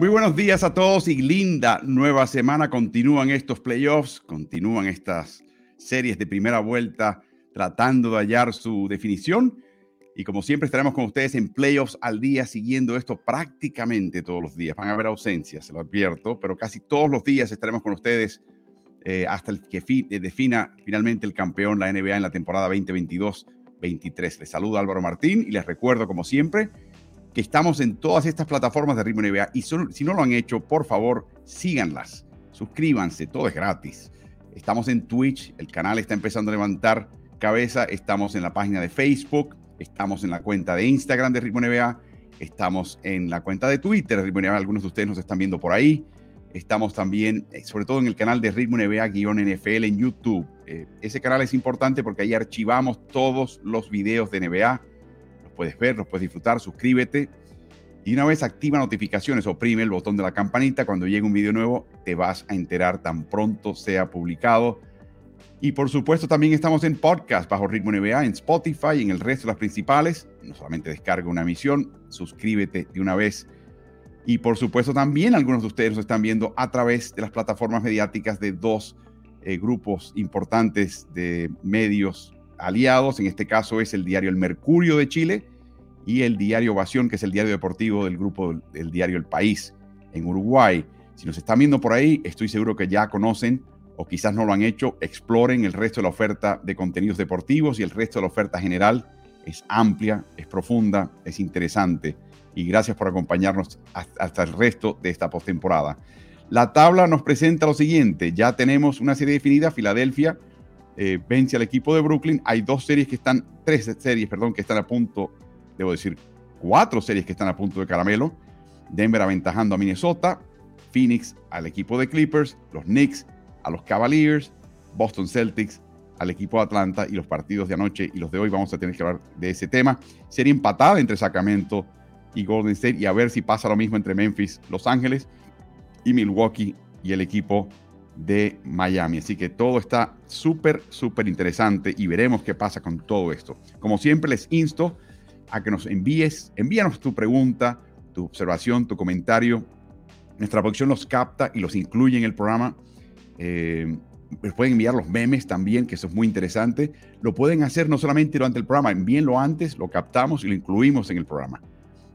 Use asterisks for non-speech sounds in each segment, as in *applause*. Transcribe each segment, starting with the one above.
Muy buenos días a todos y linda nueva semana. Continúan estos playoffs, continúan estas series de primera vuelta tratando de hallar su definición. Y como siempre estaremos con ustedes en playoffs al día siguiendo esto prácticamente todos los días. Van a haber ausencias, se lo advierto, pero casi todos los días estaremos con ustedes eh, hasta el que eh, defina finalmente el campeón la NBA en la temporada 2022-23. Les saluda Álvaro Martín y les recuerdo como siempre que estamos en todas estas plataformas de Ritmo NBA y si no lo han hecho, por favor, síganlas, suscríbanse, todo es gratis. Estamos en Twitch, el canal está empezando a levantar cabeza, estamos en la página de Facebook, estamos en la cuenta de Instagram de Ritmo NBA, estamos en la cuenta de Twitter de Ritmo NBA, algunos de ustedes nos están viendo por ahí. Estamos también, eh, sobre todo en el canal de Ritmo NBA-NFL en YouTube. Eh, ese canal es importante porque ahí archivamos todos los videos de NBA puedes ver, los puedes disfrutar, suscríbete. Y una vez activa notificaciones, oprime el botón de la campanita. Cuando llegue un video nuevo, te vas a enterar tan pronto sea publicado. Y por supuesto, también estamos en podcast bajo Ritmo NBA, en Spotify en el resto de las principales. No solamente descarga una emisión, suscríbete de una vez. Y por supuesto, también algunos de ustedes nos están viendo a través de las plataformas mediáticas de dos eh, grupos importantes de medios aliados, en este caso es el diario El Mercurio de Chile y el diario Ovación, que es el diario deportivo del grupo del diario El País en Uruguay. Si nos están viendo por ahí, estoy seguro que ya conocen o quizás no lo han hecho, exploren el resto de la oferta de contenidos deportivos y el resto de la oferta general. Es amplia, es profunda, es interesante. Y gracias por acompañarnos hasta el resto de esta postemporada. La tabla nos presenta lo siguiente. Ya tenemos una serie definida. Filadelfia eh, vence al equipo de Brooklyn. Hay dos series que están, tres series, perdón, que están a punto, debo decir, cuatro series que están a punto de caramelo. Denver aventajando a Minnesota, Phoenix al equipo de Clippers, los Knicks a los Cavaliers, Boston Celtics al equipo de Atlanta y los partidos de anoche y los de hoy vamos a tener que hablar de ese tema. Serie empatada entre Sacramento y Golden State y a ver si pasa lo mismo entre Memphis, Los Ángeles y Milwaukee y el equipo de Miami. Así que todo está súper, súper interesante y veremos qué pasa con todo esto. Como siempre, les insto a que nos envíes, envíanos tu pregunta, tu observación, tu comentario. Nuestra producción los capta y los incluye en el programa. Eh, pueden enviar los memes también, que eso es muy interesante. Lo pueden hacer no solamente durante el programa, envíenlo antes, lo captamos y lo incluimos en el programa.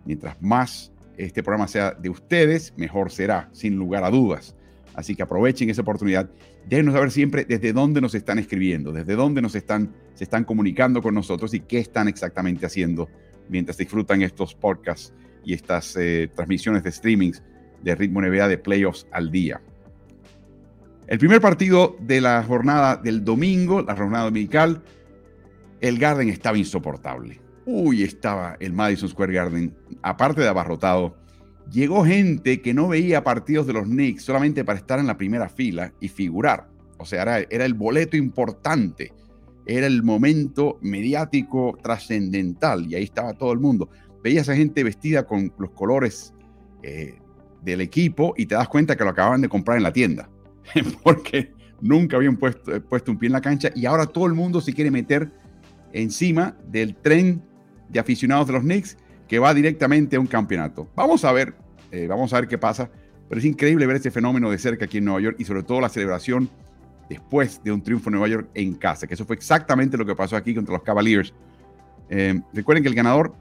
Mientras más este programa sea de ustedes, mejor será, sin lugar a dudas. Así que aprovechen esa oportunidad. Déjenos saber siempre desde dónde nos están escribiendo, desde dónde nos están, se están comunicando con nosotros y qué están exactamente haciendo mientras disfrutan estos podcasts y estas eh, transmisiones de streamings de Ritmo NBA de playoffs al día. El primer partido de la jornada del domingo, la jornada dominical, el Garden estaba insoportable. Uy, estaba el Madison Square Garden, aparte de abarrotado, llegó gente que no veía partidos de los Knicks solamente para estar en la primera fila y figurar. O sea, era, el boleto importante, era el momento mediático trascendental y ahí estaba todo el mundo. Veía a esa gente vestida con los colores eh, del equipo y te das cuenta que lo acababan de comprar en la tienda, *laughs* porque nunca habían puesto, puesto un pie en la cancha y ahora todo el mundo se quiere meter encima del tren de aficionados de los Knicks que va directamente a un campeonato. Vamos a ver, eh, vamos a ver qué pasa, pero es increíble ver este fenómeno de cerca aquí en Nueva York y sobre todo la celebración después de un triunfo en Nueva York en casa, que eso fue exactamente lo que pasó aquí contra los Cavaliers. Eh, recuerden que el ganador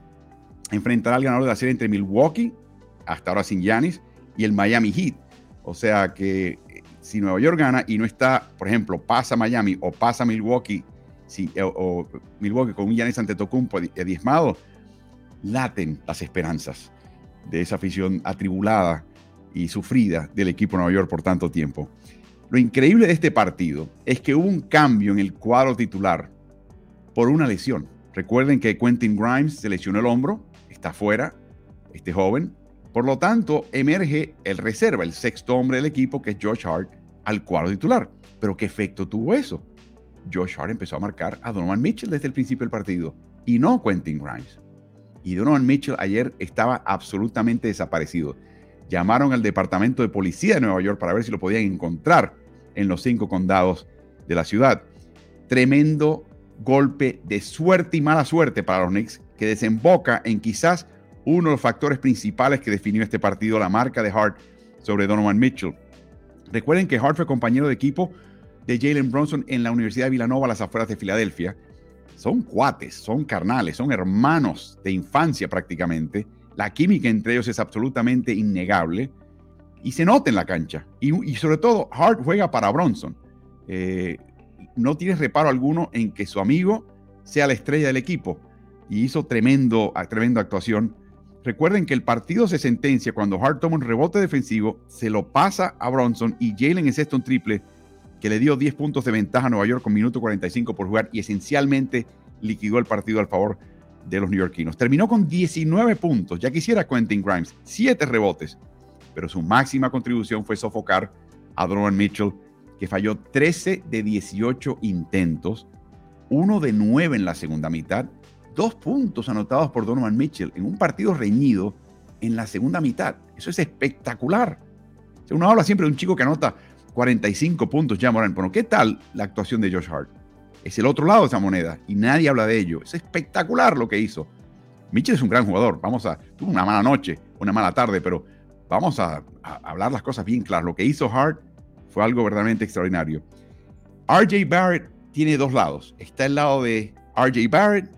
enfrentará al ganador de la serie entre Milwaukee, hasta ahora sin Giannis, y el Miami Heat. O sea que eh, si Nueva York gana y no está, por ejemplo, pasa Miami o pasa Milwaukee, si, o, Milwaukee con un Giannis Antetokounmpo diezmado, laten las esperanzas de esa afición atribulada y sufrida del equipo de Nueva York por tanto tiempo. Lo increíble de este partido es que hubo un cambio en el cuadro titular por una lesión. Recuerden que Quentin Grimes se lesionó el hombro, está fuera, este joven. Por lo tanto, emerge el reserva, el sexto hombre del equipo, que es Josh Hart, al cuadro titular. Pero ¿qué efecto tuvo eso? Josh Hart empezó a marcar a Donovan Mitchell desde el principio del partido y no Quentin Grimes y Donovan Mitchell ayer estaba absolutamente desaparecido. Llamaron al Departamento de Policía de Nueva York para ver si lo podían encontrar en los cinco condados de la ciudad. Tremendo golpe de suerte y mala suerte para los Knicks que desemboca en quizás uno de los factores principales que definió este partido, la marca de Hart sobre Donovan Mitchell. Recuerden que Hart fue compañero de equipo de Jalen Bronson en la Universidad de Villanova, a las afueras de Filadelfia. Son cuates, son carnales, son hermanos de infancia prácticamente. La química entre ellos es absolutamente innegable y se nota en la cancha. Y, sobre todo, Hart juega para Bronson. Eh, no tiene reparo alguno en que su amigo sea la estrella del equipo. Y hizo tremendo, tremenda actuación. Recuerden que el partido se sentencia cuando Hart toma un rebote defensivo, se lo pasa a Bronson y Jalen es un triple que le dio 10 puntos de ventaja a Nueva York con minuto 45 por jugar y esencialmente liquidó el partido al favor de los neoyorquinos. Terminó con 19 puntos, ya quisiera Quentin Grimes, 7 rebotes, pero su máxima contribución fue sofocar a Donovan Mitchell, que falló 13 de 18 intentos, uno de 9 en la segunda mitad, dos puntos anotados por Donovan Mitchell en un partido reñido en la segunda mitad. Eso es espectacular. Uno habla siempre de un chico que anota 45 puntos ya, Morán. Bueno, ¿qué tal la actuación de Josh Hart? Es el otro lado de esa moneda y nadie habla de ello. Es espectacular lo que hizo. Mitchell es un gran jugador. Vamos a. Tuvo una mala noche, una mala tarde, pero vamos a, hablar las cosas bien claras. Lo que hizo Hart fue algo verdaderamente extraordinario. RJ Barrett tiene dos lados. Está el lado de RJ Barrett,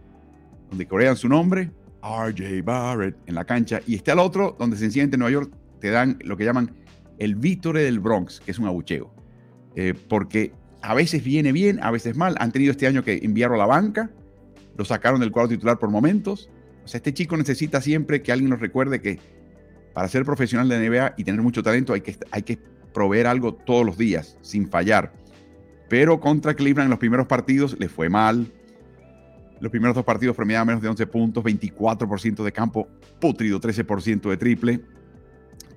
donde corean su nombre, RJ Barrett, en la cancha, y está el otro, donde sencillamente en Nueva York te dan lo que llaman el Vítore del Bronx, que es un abucheo. Eh, porque a veces viene bien, a veces mal. Han tenido este año que enviarlo a la banca, lo sacaron del cuadro titular por momentos. O sea, este chico necesita siempre que alguien nos recuerde que para ser profesional de NBA y tener mucho talento hay que, hay que proveer algo todos los días, sin fallar. Pero contra Cleveland en los primeros partidos le fue mal. Los primeros dos partidos promediaban menos de 11 puntos, 24% de campo, putrido 13% de triple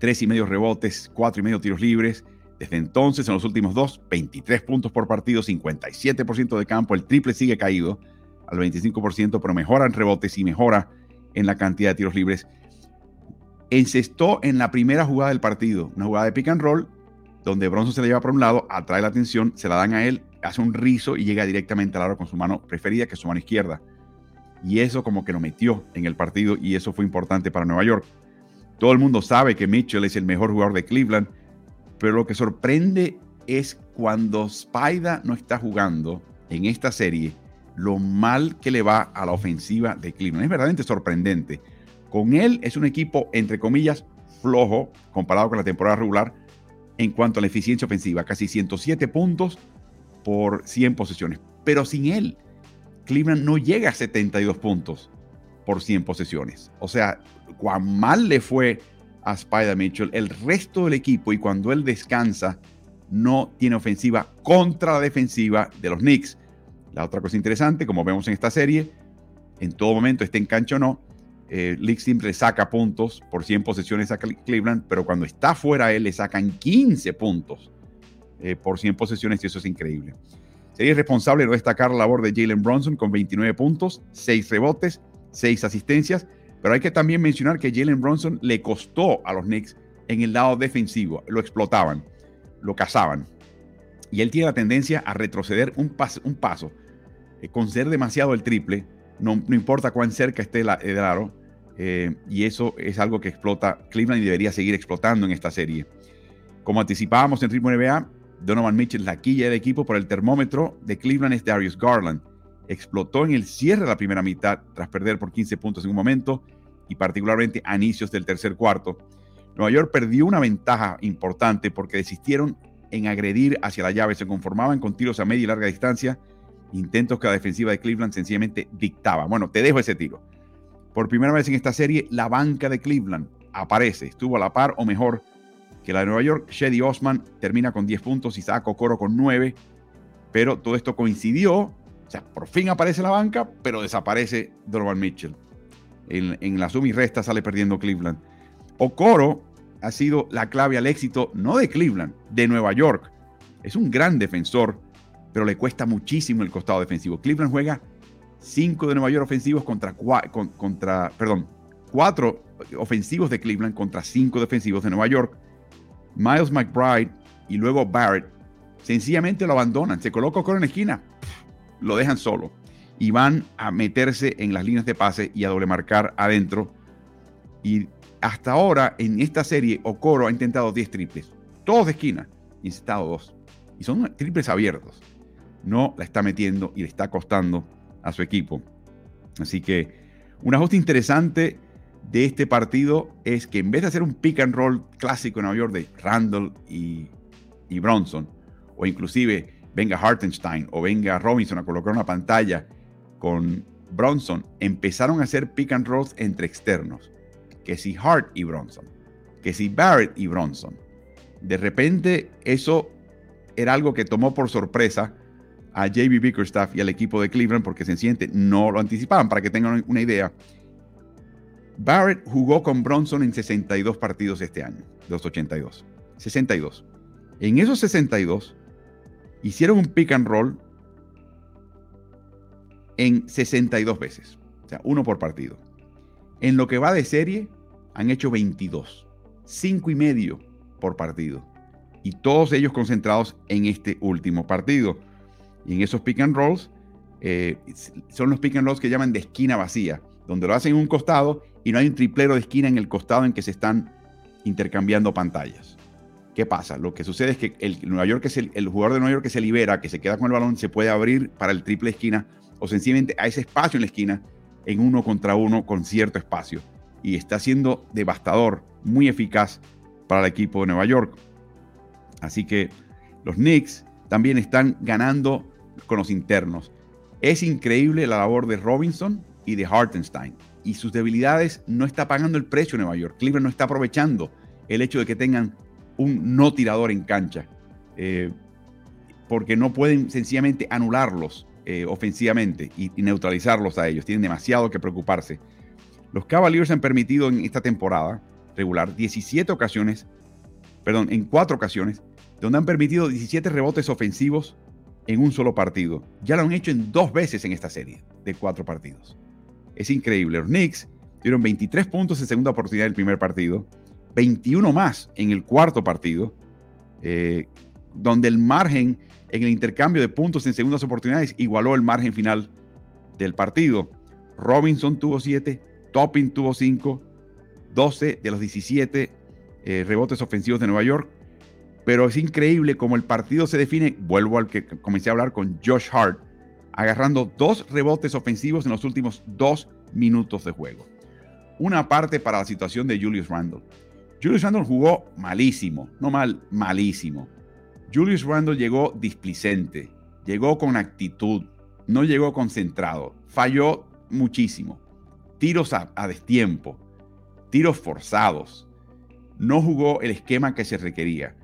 tres y medio rebotes, cuatro y medio tiros libres. Desde entonces, en los últimos dos, 23 puntos por partido, 57% de campo. El triple sigue caído al 25%, pero mejora en rebotes y mejora en la cantidad de tiros libres. Encestó en la primera jugada del partido, una jugada de pick and roll, donde Bronson se la lleva por un lado, atrae la atención, se la dan a él, hace un rizo y llega directamente al aro con su mano preferida, que es su mano izquierda. Y eso como que lo metió en el partido y eso fue importante para Nueva York. Todo el mundo sabe que Mitchell es el mejor jugador de Cleveland, pero lo que sorprende es cuando Spida no está jugando en esta serie, lo mal que le va a la ofensiva de Cleveland. Es verdaderamente sorprendente. Con él es un equipo, entre comillas, flojo comparado con la temporada regular en cuanto a la eficiencia ofensiva. Casi 107 puntos por 100 posesiones. Pero sin él, Cleveland no llega a 72 puntos por 100 posesiones. O sea, cuán mal le fue a Spider Mitchell, el resto del equipo y cuando él descansa, no tiene ofensiva contra la defensiva de los Knicks. La otra cosa interesante, como vemos en esta serie, en todo momento, esté en cancha o no, eh, siempre le saca puntos por 100 posesiones a Cleveland, pero cuando está fuera él le sacan 15 puntos eh, por 100 posesiones y eso es increíble. Sería responsable de destacar la labor de Jalen Bronson con 29 puntos, 6 rebotes, seis asistencias, pero hay que también mencionar que Jalen Bronson le costó a los Knicks en el lado defensivo, lo explotaban, lo cazaban. Y él tiene la tendencia a retroceder un paso, un paso eh, con ser demasiado el triple, no, no importa cuán cerca esté el aro, eh, y eso es algo que explota Cleveland y debería seguir explotando en esta serie. Como anticipábamos en Ritmo NBA, Donovan Mitchell, la quilla del equipo por el termómetro de Cleveland es Darius Garland explotó en el cierre de la primera mitad tras perder por 15 puntos en un momento y particularmente a inicios del tercer cuarto. Nueva York perdió una ventaja importante porque desistieron en agredir hacia la llave, se conformaban con tiros a media y larga distancia, intentos que la defensiva de Cleveland sencillamente dictaba. Bueno, te dejo ese tiro. Por primera vez en esta serie, la banca de Cleveland aparece, estuvo a la par o mejor que la de Nueva York. Shady Osman termina con 10 puntos, Isaac Okoro con 9, pero todo esto coincidió o sea, por fin aparece la banca, pero desaparece Donovan Mitchell. En, la suma y resta sale perdiendo Cleveland. Okoro ha sido la clave al éxito, no de Cleveland, de Nueva York. Es un gran defensor, pero le cuesta muchísimo el costado defensivo. Cleveland juega cinco de Nueva York ofensivos contra, contra perdón, cuatro ofensivos de Cleveland contra cinco defensivos de Nueva York. Miles McBride y luego Barrett sencillamente lo abandonan. Se coloca Okoro en la esquina lo dejan solo y van a meterse en las líneas de pase y a doble marcar adentro. Y hasta ahora, en esta serie, Okoro ha intentado 10 triples, todos de esquina, y estado dos. Y son triples abiertos. No la está metiendo y le está costando a su equipo. Así que un ajuste interesante de este partido es que en vez de hacer un pick and roll clásico en Nueva York de Randall y, y Bronson, o inclusive venga Hartenstein o venga Robinson a colocar una pantalla con Bronson, empezaron a hacer pick and rolls entre externos. Que si Hart y Bronson, que si Barrett y Bronson. De repente eso era algo que tomó por sorpresa a JB Bickerstaff y al equipo de Cleveland porque sencillamente no lo anticipaban. Para que tengan una idea, Barrett jugó con Bronson en 62 partidos este año, los 82. 62. En esos 62, hicieron un pick and roll en 62 veces. O sea, uno por partido. En lo que va de serie, han hecho 22. Cinco y medio por partido. Y todos ellos concentrados en este último partido. Y en esos pick and rolls, eh, son los pick and rolls que llaman de esquina vacía, donde lo hacen en un costado y no hay un triplero de esquina en el costado en que se están intercambiando pantallas. ¿Qué pasa? Lo que sucede es que el, Nueva York es el, jugador de Nueva York que se libera, que se queda con el balón, se puede abrir para el triple esquina o sencillamente a ese espacio en la esquina en uno contra uno con cierto espacio. Y está siendo devastador, muy eficaz para el equipo de Nueva York. Así que los Knicks también están ganando con los internos. Es increíble la labor de Robinson y de Hartenstein. Y sus debilidades no está pagando el precio en Nueva York. Cleveland no está aprovechando el hecho de que tengan un no tirador en cancha. Eh, porque no pueden sencillamente anularlos eh, ofensivamente y, neutralizarlos a ellos. Tienen demasiado que preocuparse. Los Cavaliers han permitido en esta temporada regular 17 ocasiones, perdón, en cuatro ocasiones, donde han permitido 17 rebotes ofensivos en un solo partido. Ya lo han hecho en dos veces en esta serie de cuatro partidos. Es increíble. Los Knicks tuvieron 23 puntos en segunda oportunidad del primer partido, 21 más en el cuarto partido, eh, donde el margen en el intercambio de puntos en segundas oportunidades igualó el margen final del partido. Robinson tuvo 7, Topping tuvo 5, 12 de los 17 eh, rebotes ofensivos de Nueva York. Pero es increíble cómo el partido se define, vuelvo al que comencé a hablar con Josh Hart, agarrando dos rebotes ofensivos en los últimos dos minutos de juego. Una parte para la situación de Julius Randle. Julius Randle jugó malísimo, no mal, malísimo. Julius Randle llegó displicente, llegó con actitud, no llegó concentrado, falló muchísimo. Tiros a, destiempo, tiros forzados. No jugó el esquema que se requería.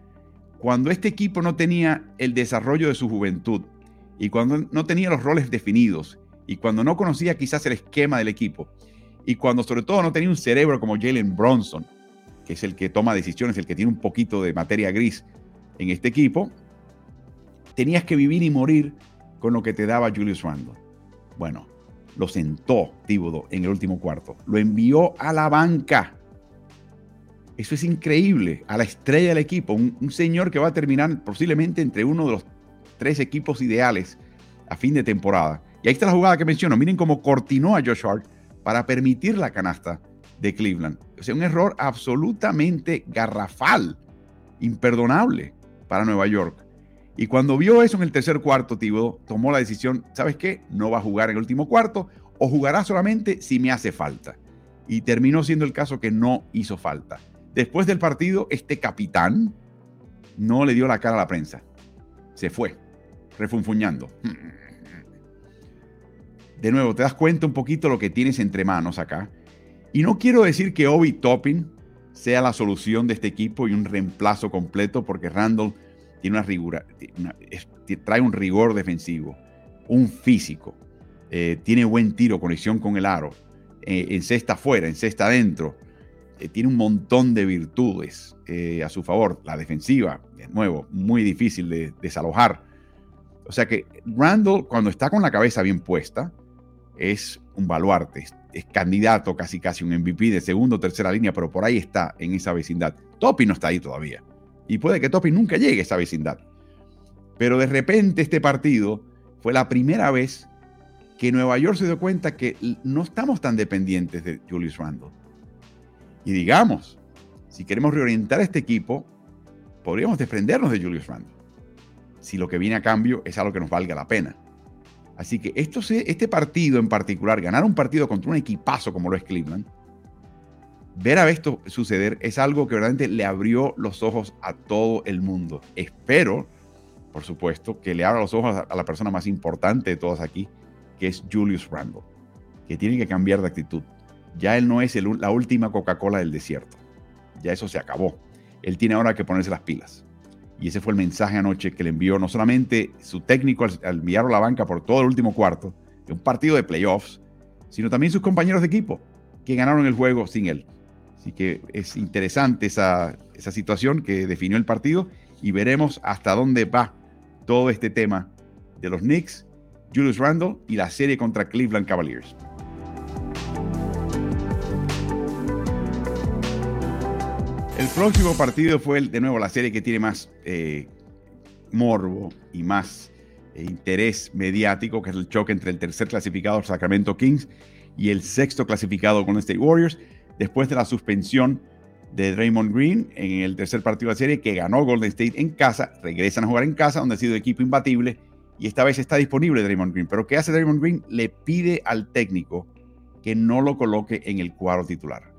Cuando este equipo no tenía el desarrollo de su juventud y cuando no tenía los roles definidos y cuando no conocía quizás el esquema del equipo y cuando sobre todo no tenía un cerebro como Jalen Bronson, que es el que toma decisiones, el que tiene un poquito de materia gris en este equipo, tenías que vivir y morir con lo que te daba Julius Randle. Bueno, lo sentó Tíbodo en el último cuarto, lo envió a la banca. Eso es increíble, a la estrella del equipo, un, señor que va a terminar posiblemente entre uno de los tres equipos ideales a fin de temporada. Y ahí está la jugada que menciono. Miren cómo cortinó a Josh Hart para permitir la canasta de Cleveland. O sea, un error absolutamente garrafal, imperdonable para Nueva York. Y cuando vio eso en el tercer cuarto, Thibodeau tomó la decisión, ¿sabes qué? No va a jugar en el último cuarto o jugará solamente si me hace falta. Y terminó siendo el caso que no hizo falta. Después del partido, este capitán no le dio la cara a la prensa. Se fue, refunfuñando. De nuevo, te das cuenta un poquito lo que tienes entre manos acá. Y no quiero decir que Obi Topping sea la solución de este equipo y un reemplazo completo, porque Randall tiene una rigura, trae un rigor defensivo, un físico, eh, tiene buen tiro, conexión con el aro, eh, en cesta afuera, en cesta adentro, eh, tiene un montón de virtudes a su favor. La defensiva, de nuevo, muy difícil de desalojar. O sea que Randall, cuando está con la cabeza bien puesta, es un baluarte, es candidato casi casi un MVP de segunda o tercera línea, pero por ahí está en esa vecindad. Topi no está ahí todavía. Y puede que Topi nunca llegue a esa vecindad. Pero de repente este partido fue la primera vez que Nueva York se dio cuenta que no estamos tan dependientes de Julius Randle. Y digamos, si queremos reorientar este equipo, podríamos desprendernos de Julius Randle. Si lo que viene a cambio es algo que nos valga la pena. Así que esto, este partido en particular, ganar un partido contra un equipazo como lo es Cleveland, ver a esto suceder es algo que verdaderamente le abrió los ojos a todo el mundo. Espero, por supuesto, que le abra los ojos a la persona más importante de todas aquí, que es Julius Randle, que tiene que cambiar de actitud. Ya él no es la última Coca-Cola del desierto. Ya eso se acabó. Él tiene ahora que ponerse las pilas. Y ese fue el mensaje anoche que le envió no solamente su técnico al, enviarlo a la banca por todo el último cuarto de un partido de playoffs, sino también sus compañeros de equipo que ganaron el juego sin él. Así que es interesante esa, esa situación que definió el partido y veremos hasta dónde va todo este tema de los Knicks, Julius Randle y la serie contra Cleveland Cavaliers. Próximo partido fue de nuevo la serie que tiene más eh, morbo y más eh, interés mediático, que es el choque entre el tercer clasificado Sacramento Kings y el sexto clasificado Golden State Warriors después de la suspensión de Draymond Green en el tercer partido de la serie que ganó Golden State en casa, regresan a jugar en casa donde ha sido equipo imbatible y esta vez está disponible Draymond Green. Pero ¿qué hace Draymond Green? Le pide al técnico que no lo coloque en el cuadro titular.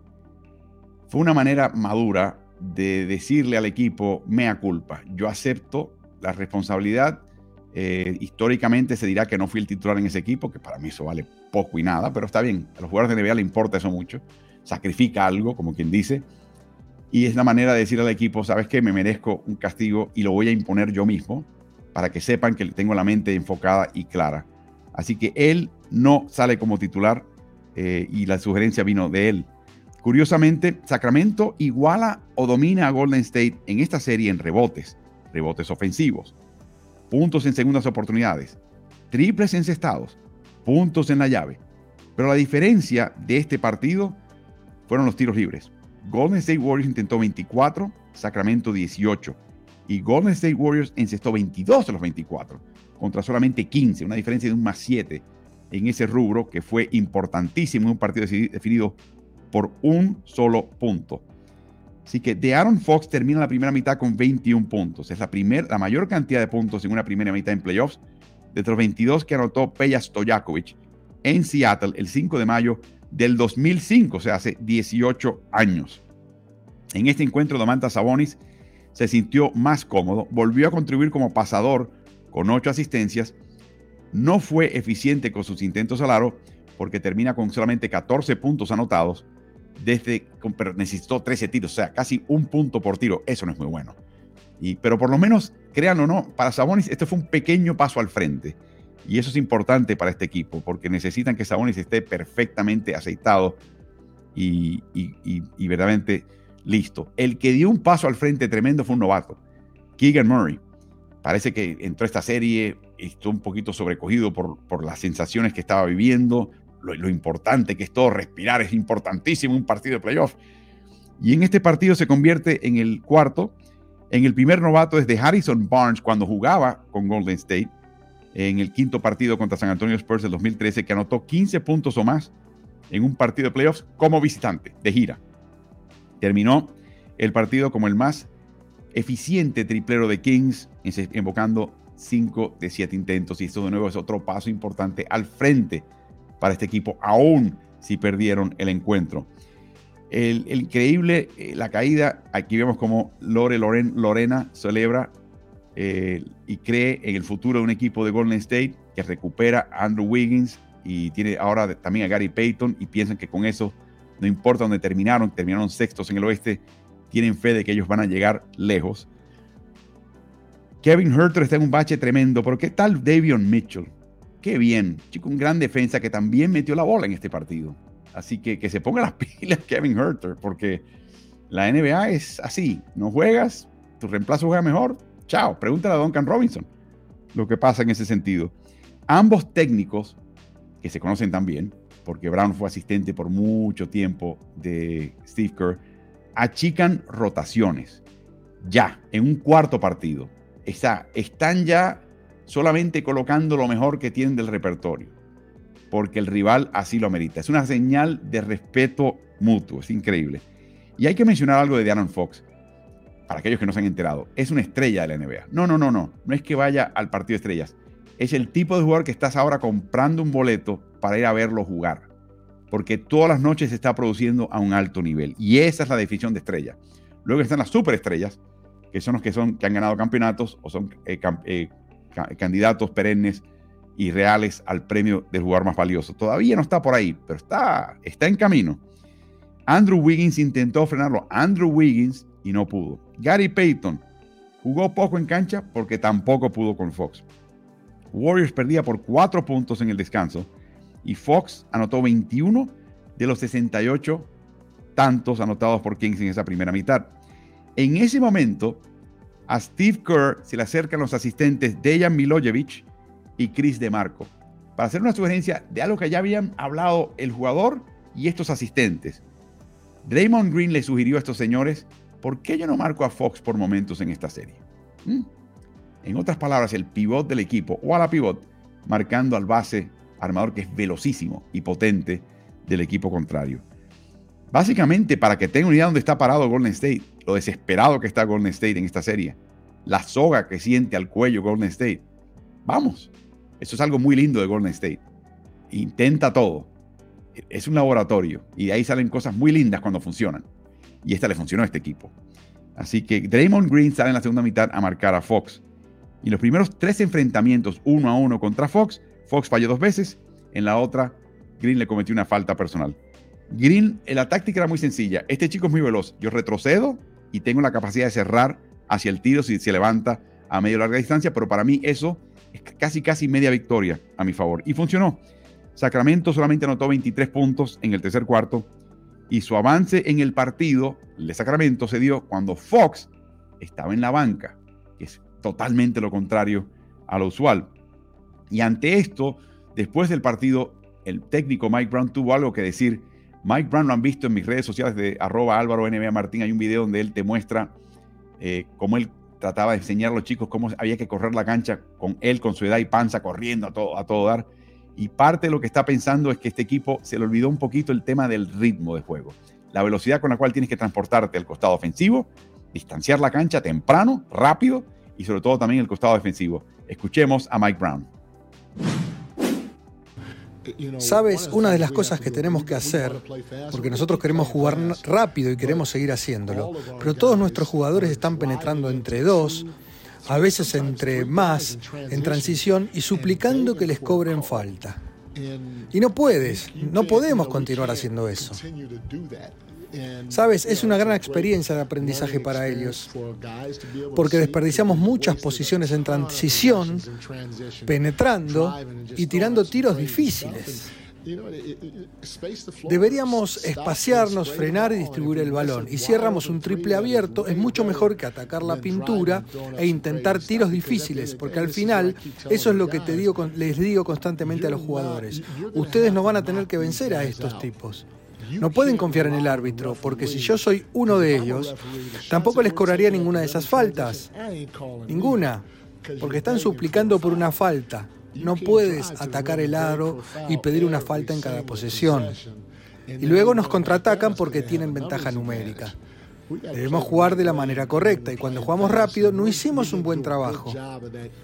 Fue una manera madura de decirle al equipo, mea culpa, yo acepto la responsabilidad. Eh, históricamente se dirá que no fui el titular en ese equipo, que para mí eso vale poco y nada, pero está bien, a los jugadores de NBA le importa eso mucho sacrifica algo, como quien dice, y es la manera de decir al equipo, sabes que me merezco un castigo y lo voy a imponer yo mismo para que sepan que tengo la mente enfocada y clara. Así que él no sale como titular eh, y la sugerencia vino de él. Curiosamente, Sacramento iguala o domina a Golden State en esta serie en rebotes, rebotes ofensivos, puntos en segundas oportunidades, triples encestados, puntos en la llave. Pero la diferencia de este partido fueron los tiros libres. Golden State Warriors intentó 24, Sacramento 18. Y Golden State Warriors encestó 22 de los 24, contra solamente 15, una diferencia de un más 7 en ese rubro que fue importantísimo en un partido definido por un solo punto. Así que de Aaron Fox termina la primera mitad con 21 puntos. Es la, primer, la mayor cantidad de puntos en una primera mitad en playoffs de los 22 que anotó Peja Stojakovic en Seattle el 5 de mayo del 2005, o sea, hace 18 años. En este encuentro, Domantas Sabonis se sintió más cómodo, volvió a contribuir como pasador con 8 asistencias, no fue eficiente con sus intentos al aro porque termina con solamente 14 puntos anotados, desde, pero necesitó 13 tiros, o sea, casi un punto por tiro, eso no es muy bueno. Y, pero por lo menos, créanlo o no, para Sabonis este fue un pequeño paso al frente y eso es importante para este equipo, porque necesitan que Sabonis esté perfectamente aceitado y, verdaderamente listo. El que dio un paso al frente tremendo fue un novato, Keegan Murray. Parece que entró a esta serie, estuvo un poquito sobrecogido por, por las sensaciones que estaba viviendo, lo, importante que es todo, respirar es importantísimo un partido de playoff. Y en este partido se convierte en el cuarto, en el primer novato desde Harrison Barnes cuando jugaba con Golden State en el quinto partido contra San Antonio Spurs del 2013, que anotó 15 puntos o más en un partido de playoffs como visitante, de gira. Terminó el partido como el más eficiente triplero de Kings, invocando 5 de 7 intentos. Y esto de nuevo es otro paso importante al frente para este equipo, aún si perdieron el encuentro. El, increíble, eh, la caída, aquí vemos como Lore Lorena celebra eh, y cree en el futuro de un equipo de Golden State que recupera a Andrew Wiggins y tiene ahora también a Gary Payton y piensan que con eso, no importa dónde terminaron, terminaron sextos en el oeste, tienen fe de que ellos van a llegar lejos. Kevin Herter está en un bache tremendo, pero ¿qué tal Davion Mitchell? Qué bien, chico, un gran defensa que también metió la bola en este partido. Así que que se ponga las *laughs* pilas Kevin Herter, porque la NBA es así, no juegas, tu reemplazo juega mejor, Chao, pregúntale a Duncan Robinson lo que pasa en ese sentido. Ambos técnicos, que se conocen también, porque Brown fue asistente por mucho tiempo de Steve Kerr, achican rotaciones. Ya, en un cuarto partido. Está, están ya solamente colocando lo mejor que tienen del repertorio, porque el rival así lo amerita. Es una señal de respeto mutuo, es increíble. Y hay que mencionar algo de Darren Fox, para aquellos que no se han enterado. Es una estrella de la NBA. No, no, no, no. No es que vaya al partido de estrellas. Es el tipo de jugador que estás ahora comprando un boleto para ir a verlo jugar. Porque todas las noches se está produciendo a un alto nivel. Y esa es la definición de estrella. Luego están las superestrellas, que son los que, son, que han ganado campeonatos o son eh, eh, candidatos perennes y reales al premio del jugador más valioso. Todavía no está por ahí, pero está, está en camino. Andrew Wiggins intentó frenarlo. Andrew Wiggins y no pudo. Gary Payton jugó poco en cancha porque tampoco pudo con Fox. Warriors perdía por cuatro puntos en el descanso y Fox anotó 21 de los 68 tantos anotados por Kings en esa primera mitad. En ese momento, a Steve Kerr se le acercan los asistentes Dejan Milojevic y Chris DeMarco para hacer una sugerencia de algo que ya habían hablado el jugador y estos asistentes. Draymond Green le sugirió a estos señores, ¿por qué yo no marco a Fox por momentos en esta serie? ¿Mm? En otras palabras, el pivot del equipo o a la pivot, marcando al base armador que es velocísimo y potente del equipo contrario. Básicamente, para que tengan una idea de dónde está parado Golden State, lo desesperado que está Golden State en esta serie, la soga que siente al cuello Golden State. Vamos, eso es algo muy lindo de Golden State. Intenta todo. Es un laboratorio y de ahí salen cosas muy lindas cuando funcionan. Y esta le funcionó a este equipo. Así que Draymond Green sale en la segunda mitad a marcar a Fox. Y los primeros tres enfrentamientos uno a uno contra Fox, Fox falló dos veces. En la otra, Green le cometió una falta personal. Green, eh, la táctica era muy sencilla. Este chico es muy veloz. Yo retrocedo y tengo la capacidad de cerrar hacia el tiro si se levanta a medio larga distancia, pero para mí eso es casi casi media victoria a mi favor. Y funcionó. Sacramento solamente anotó 23 puntos en el tercer cuarto y su avance en el partido de Sacramento se dio cuando Fox estaba en la banca, que es totalmente lo contrario a lo usual. Y ante esto, después del partido, el técnico Mike Brown tuvo algo que decir Mike Brown lo han visto en mis redes sociales de arroba Álvaro NBA Martín. Hay un video donde él te muestra eh, cómo él trataba de enseñar a los chicos cómo había que correr la cancha con él, con su edad y panza, corriendo a todo, a todo dar. Y parte de lo que está pensando es que este equipo se le olvidó un poquito el tema del ritmo de juego. La velocidad con la cual tienes que transportarte al costado ofensivo, distanciar la cancha temprano, rápido y sobre todo también el costado defensivo. Escuchemos a Mike Brown. Sabes, una de las cosas que tenemos que hacer, porque nosotros queremos jugar rápido y queremos seguir haciéndolo, pero todos nuestros jugadores están penetrando entre dos, a veces entre más, en transición y suplicando que les cobren falta. Y no puedes, no podemos continuar haciendo eso. Sabes, es una gran experiencia de aprendizaje para ellos, porque desperdiciamos muchas posiciones en transición, penetrando y tirando tiros difíciles. Deberíamos espaciarnos, frenar y distribuir el balón. Y si erramos un triple abierto, es mucho mejor que atacar la pintura e intentar tiros difíciles, porque al final eso es lo que te digo, les digo constantemente a los jugadores. Ustedes no van a tener que vencer a estos tipos. No pueden confiar en el árbitro, porque si yo soy uno de ellos, tampoco les cobraría ninguna de esas faltas. Ninguna, porque están suplicando por una falta. No puedes atacar el aro y pedir una falta en cada posesión. Y luego nos contraatacan porque tienen ventaja numérica. Debemos jugar de la manera correcta y cuando jugamos rápido no hicimos un buen trabajo.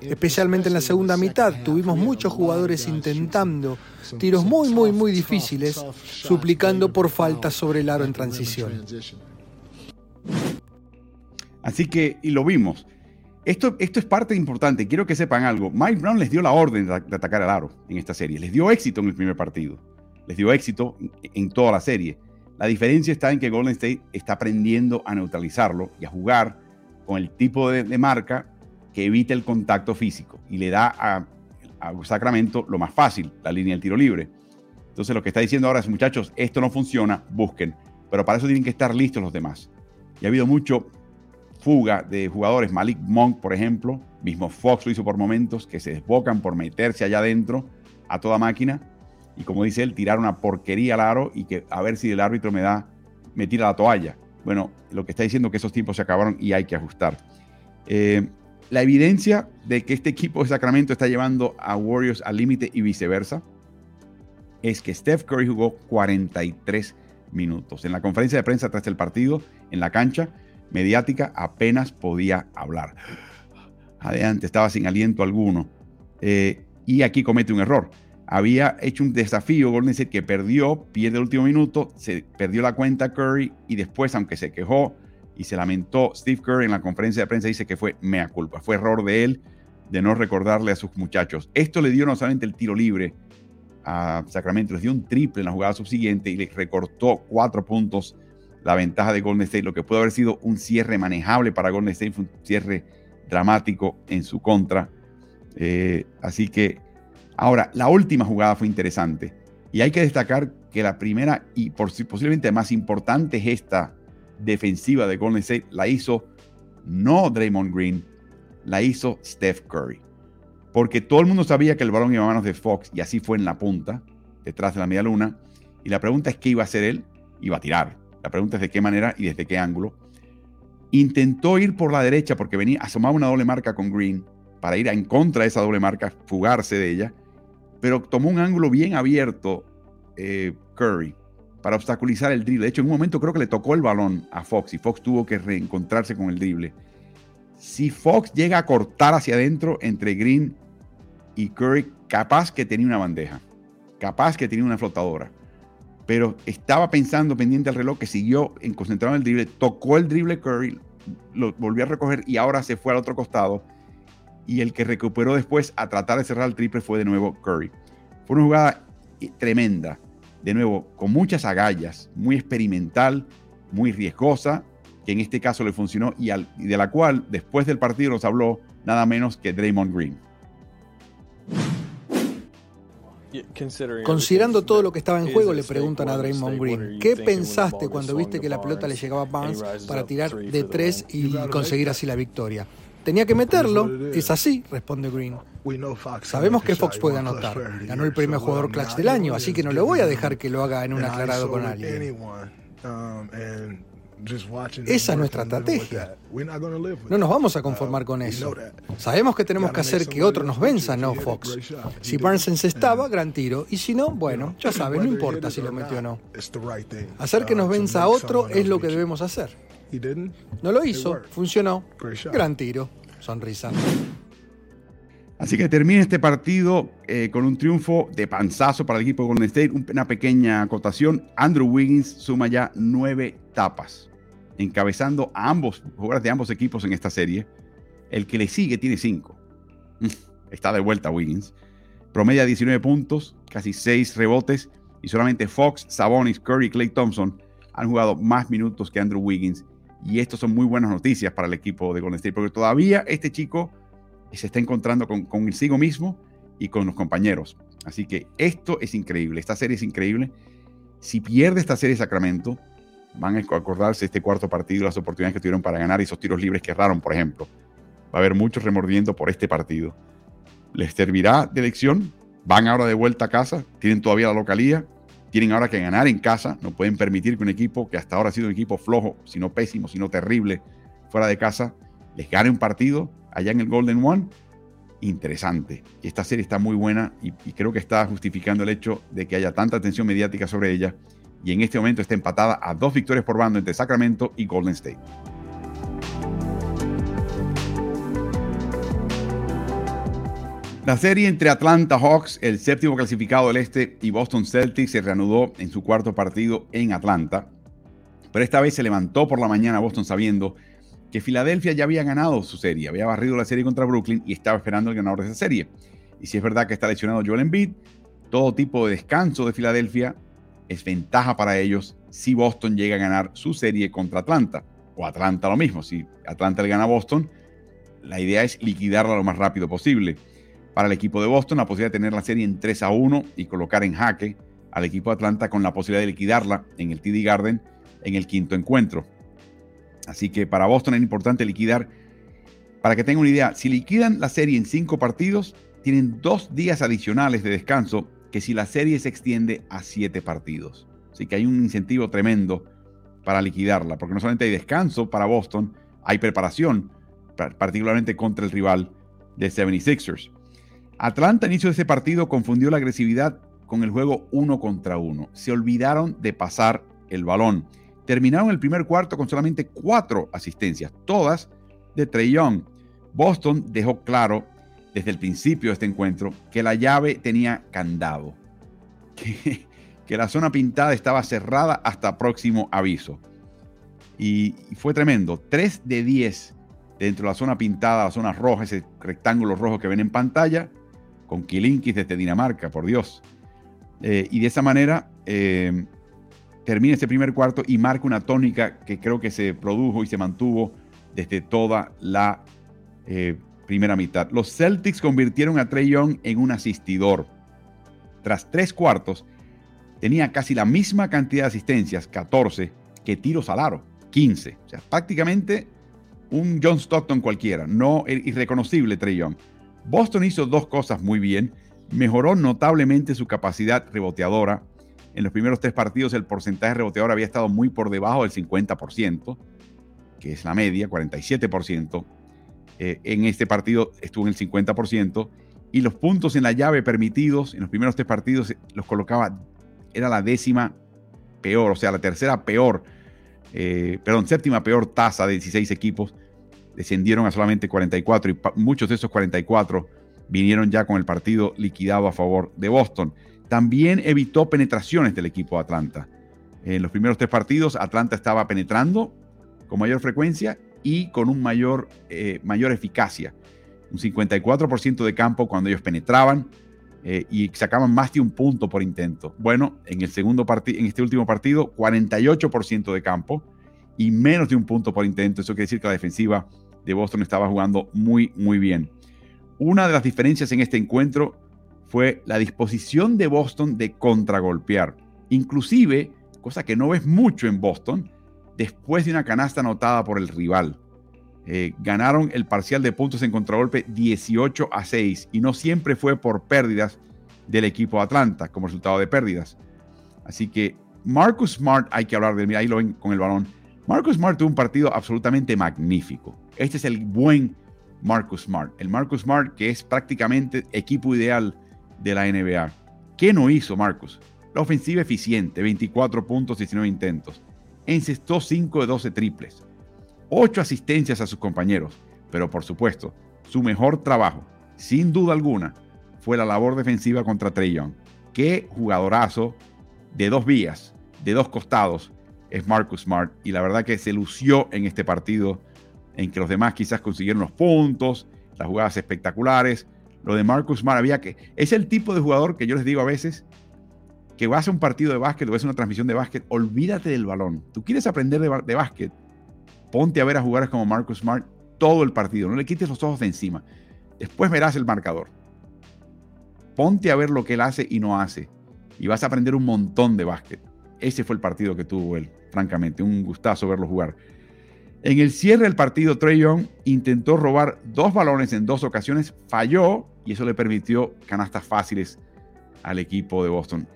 Especialmente en la segunda mitad tuvimos muchos jugadores intentando tiros muy, muy, muy difíciles, suplicando por faltas sobre el aro en transición. Así que, y lo vimos. Esto, esto es parte importante. Quiero que sepan algo. Mike Brown les dio la orden de, atacar el aro en esta serie. Les dio éxito en el primer partido. Les dio éxito en toda la serie. La diferencia está en que Golden State está aprendiendo a neutralizarlo y a jugar con el tipo de, marca que evita el contacto físico y le da a, Sacramento lo más fácil, la línea del tiro libre. Entonces lo que está diciendo ahora es, muchachos, esto no funciona, busquen. Pero para eso tienen que estar listos los demás. Y ha habido mucho fuga de jugadores, Malik Monk, por ejemplo, mismo Fox lo hizo por momentos, que se desbocan por meterse allá adentro a toda máquina y como dice él, tirar una porquería al aro y que a ver si el árbitro me da, me tira la toalla. Bueno, lo que está diciendo es que esos tiempos se acabaron y hay que ajustar. Eh, la evidencia de que este equipo de Sacramento está llevando a Warriors al límite y viceversa es que Steph Curry jugó 43 minutos. En la conferencia de prensa tras el partido, en la cancha mediática, apenas podía hablar. Adelante, estaba sin aliento alguno. Eh, y aquí comete un error. Había hecho un desafío Golden State que perdió, pierde el último minuto, se perdió la cuenta Curry y después, aunque se quejó y se lamentó, Steve Curry en la conferencia de prensa dice que fue mea culpa, fue error de él de no recordarle a sus muchachos. Esto le dio no solamente el tiro libre a Sacramento, les dio un triple en la jugada subsiguiente y le recortó cuatro puntos la ventaja de Golden State, lo que pudo haber sido un cierre manejable para Golden State, fue un cierre dramático en su contra. Eh, así que ahora, la última jugada fue interesante y hay que destacar que la primera y por, posiblemente más importante gesta defensiva de Golden State la hizo no Draymond Green, la hizo Steph Curry. Porque todo el mundo sabía que el balón iba a manos de Fox y así fue en la punta, detrás de la media luna. Y la pregunta es qué iba a hacer él. Iba a tirar. La pregunta es de qué manera y desde qué ángulo. Intentó ir por la derecha porque venía, asomaba una doble marca con Green para ir en contra de esa doble marca, fugarse de ella. Pero tomó un ángulo bien abierto eh, Curry para obstaculizar el drible. De hecho, en un momento creo que le tocó el balón a Fox y Fox tuvo que reencontrarse con el drible si Fox llega a cortar hacia adentro entre Green y Curry, capaz que tenía una bandeja, capaz que tenía una flotadora. Pero estaba pensando pendiente al reloj que siguió en concentrado en el drible, tocó el drible Curry, lo volvió a recoger y ahora se fue al otro costado. Y el que recuperó después a tratar de cerrar el triple fue de nuevo Curry. Fue una jugada tremenda, de nuevo, con muchas agallas, muy experimental, muy riesgosa, que en este caso le funcionó y, de la cual después del partido nos habló nada menos que Draymond Green. Considerando todo lo que estaba en juego, le preguntan a Draymond Green, ¿qué pensaste cuando viste que la pelota le llegaba a Barnes para tirar de tres y conseguir así la victoria? Tenía que meterlo, es así, responde Green. Sabemos que Fox puede anotar. Ganó el primer jugador clutch del año, así que no le voy a dejar que lo haga en un aclarado con alguien. Esa es nuestra estrategia. No nos vamos a conformar con eso. Sabemos que tenemos que hacer que otro nos venza, no Fox. Si Barnes encestaba, gran tiro. Y si no, bueno, ya sabes, no importa si lo metió o no. Hacer que nos venza a otro es lo que debemos hacer. No lo hizo, funcionó. Gran tiro. Sonrisa. Así que termina este partido eh, con un triunfo de panzazo para el equipo de Golden State. Una pequeña acotación. Andrew Wiggins suma ya nueve tapas, encabezando a ambos jugadores de ambos equipos en esta serie. El que le sigue tiene cinco. Está de vuelta Wiggins. Promedia 19 puntos, casi 6 rebotes. Y solamente Fox, Sabonis, Curry y Clay Thompson han jugado más minutos que Andrew Wiggins. Y esto son muy buenas noticias para el equipo de Golden State, porque todavía este chico se está encontrando con, con consigo mismo y con los compañeros. Así que esto es increíble, esta serie es increíble. Si pierde esta serie Sacramento, van a acordarse este cuarto partido, las oportunidades que tuvieron para ganar y esos tiros libres que erraron, por ejemplo. Va a haber muchos remordiendo por este partido. ¿Les servirá de lección? Van ahora de vuelta a casa, tienen todavía la localía, tienen ahora que ganar en casa, no pueden permitir que un equipo que hasta ahora ha sido un equipo flojo, sino pésimo, sino terrible, fuera de casa, les gane un partido allá en el Golden One, interesante. Esta serie está muy buena y, creo que está justificando el hecho de que haya tanta atención mediática sobre ella y en este momento está empatada a dos victorias por bando entre Sacramento y Golden State. La serie entre Atlanta Hawks, el séptimo clasificado del este, y Boston Celtics se reanudó en su cuarto partido en Atlanta. Pero esta vez se levantó por la mañana Boston sabiendo que Filadelfia ya había ganado su serie, había barrido la serie contra Brooklyn y estaba esperando el ganador de esa serie. Y si es verdad que está lesionado Joel Embiid, todo tipo de descanso de Filadelfia es ventaja para ellos si Boston llega a ganar su serie contra Atlanta. O Atlanta lo mismo, si Atlanta le gana a Boston, la idea es liquidarla lo más rápido posible. Para el equipo de Boston, la posibilidad de tener la serie en 3 a 1 y colocar en jaque al equipo de Atlanta con la posibilidad de liquidarla en el TD Garden en el quinto encuentro. Así que para Boston es importante liquidar. Para que tengan una idea, si liquidan la serie en cinco partidos, tienen dos días adicionales de descanso que si la serie se extiende a siete partidos. Así que hay un incentivo tremendo para liquidarla, porque no solamente hay descanso para Boston, hay preparación, particularmente contra el rival de 76ers. Atlanta, inicio de ese partido, confundió la agresividad con el juego uno contra uno. Se olvidaron de pasar el balón. Terminaron el primer cuarto con solamente cuatro asistencias, todas de Trey Young. Boston dejó claro desde el principio de este encuentro que la llave tenía candado, *laughs* que, la zona pintada estaba cerrada hasta próximo aviso. Y, fue tremendo. 3 de 10 dentro de la zona pintada, la zona roja, ese rectángulo rojo que ven en pantalla, con Kilinkis desde Dinamarca, por Dios. Eh, y de esa manera eh, termina ese primer cuarto y marca una tónica que creo que se produjo y se mantuvo desde toda la eh, primera mitad. Los Celtics convirtieron a Trey Young en un asistidor. Tras tres cuartos, tenía casi la misma cantidad de asistencias, 14, que tiros al aro, 15. O sea, prácticamente un John Stockton cualquiera, no irreconocible Trey Young. Boston hizo dos cosas muy bien. Mejoró notablemente su capacidad reboteadora. En los primeros tres partidos el porcentaje reboteador había estado muy por debajo del 50%, que es la media, 47%. Eh, en este partido estuvo en el 50% y los puntos en la llave permitidos en los primeros tres partidos los colocaba, era la décima peor, o sea, la tercera peor, eh, perdón, séptima peor tasa de 16 equipos. Descendieron a solamente 44 y muchos de esos 44 vinieron ya con el partido liquidado a favor de Boston. También evitó penetraciones del equipo de Atlanta. En los primeros tres partidos, Atlanta estaba penetrando con mayor frecuencia y con un mayor, eh, mayor eficacia. Un 54% de campo cuando ellos penetraban eh, y sacaban más de un punto por intento. Bueno, en, el segundo en este último partido, 48% de campo y menos de un punto por intento. Eso quiere decir que la defensiva de Boston estaba jugando muy, muy bien. Una de las diferencias en este encuentro fue la disposición de Boston de contragolpear. Inclusive, cosa que no ves mucho en Boston, después de una canasta anotada por el rival. Eh, ganaron el parcial de puntos en contragolpe 18 a 6 y no siempre fue por pérdidas del equipo Atlanta como resultado de pérdidas. Así que Marcus Smart, hay que hablar de él, ahí lo ven con el balón. Marcus Smart tuvo un partido absolutamente magnífico. Este es el buen Marcus Smart. El Marcus Smart que es prácticamente equipo ideal de la NBA. ¿Qué no hizo Marcus? La ofensiva eficiente, 24 puntos, 19 intentos encestó 5 de 12 triples, 8 asistencias a sus compañeros, pero por supuesto, su mejor trabajo, sin duda alguna, fue la labor defensiva contra Trey Young. Qué jugadorazo de dos vías, de dos costados, es Marcus Smart. Y la verdad que se lució en este partido, en que los demás quizás consiguieron los puntos, las jugadas espectaculares. Lo de Marcus había que. Es el tipo de jugador que yo les digo a veces que vas a un partido de básquet o ves una transmisión de básquet, olvídate del balón. Tú quieres aprender de, básquet, ponte a ver a jugadores como Marcus Smart todo el partido, no le quites los ojos de encima. Después verás el marcador. Ponte a ver lo que él hace y no hace. Y vas a aprender un montón de básquet. Ese fue el partido que tuvo él, francamente. Un gustazo verlo jugar. En el cierre del partido, Trey Young intentó robar dos balones en dos ocasiones, falló y eso le permitió canastas fáciles al equipo de Boston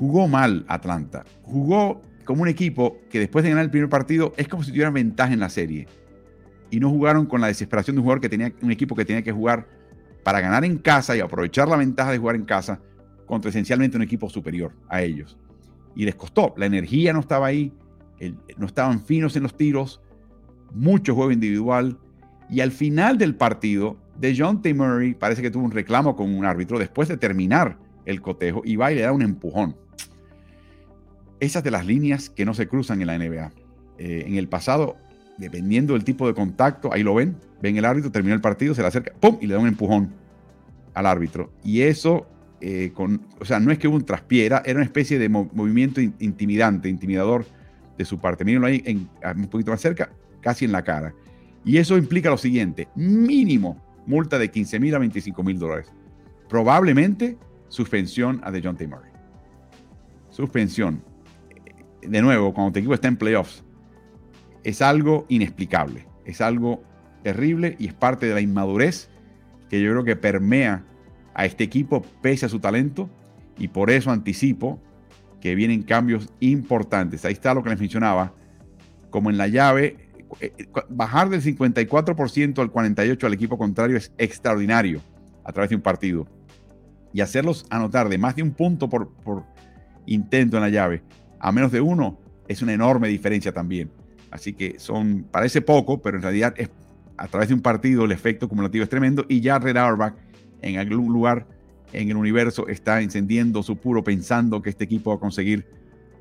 jugó mal Atlanta. Jugó como un equipo que después de ganar el primer partido es como si tuvieran ventaja en la serie. Y no jugaron con la desesperación de un jugador que tenía un equipo que tenía que jugar para ganar en casa y aprovechar la ventaja de jugar en casa contra esencialmente un equipo superior a ellos. Y les costó. La energía no estaba ahí, no estaban finos en los tiros, mucho juego individual. Y al final del partido, de John T. Murray parece que tuvo un reclamo con un árbitro después de terminar el cotejo y va y le da un empujón esas de las líneas que no se cruzan en la NBA. Eh, en el pasado, dependiendo del tipo de contacto, ahí lo ven, ven el árbitro, terminó el partido, se le acerca, ¡pum! y le da un empujón al árbitro. Y eso, eh, con, o sea, no es que hubo un traspié, era, una especie de movimiento intimidante, intimidador de su parte. Mírenlo ahí un poquito más cerca, casi en la cara. Y eso implica lo siguiente, mínimo multa de 15 mil a 25 mil dólares. Probablemente suspensión a John T. Murray. Suspensión de nuevo, cuando tu equipo está en playoffs, es algo inexplicable, es algo terrible y es parte de la inmadurez que yo creo que permea a este equipo pese a su talento y por eso anticipo que vienen cambios importantes. Ahí está lo que les mencionaba, como en la llave, bajar del 54% al 48% al equipo contrario es extraordinario a través de un partido. Y hacerlos anotar de más de un punto por, por intento en la llave a menos de uno es una enorme diferencia también. Así que son, parece poco, pero en realidad es a través de un partido el efecto acumulativo es tremendo y ya Red Auerbach en algún lugar en el universo está encendiendo su puro pensando que este equipo va a conseguir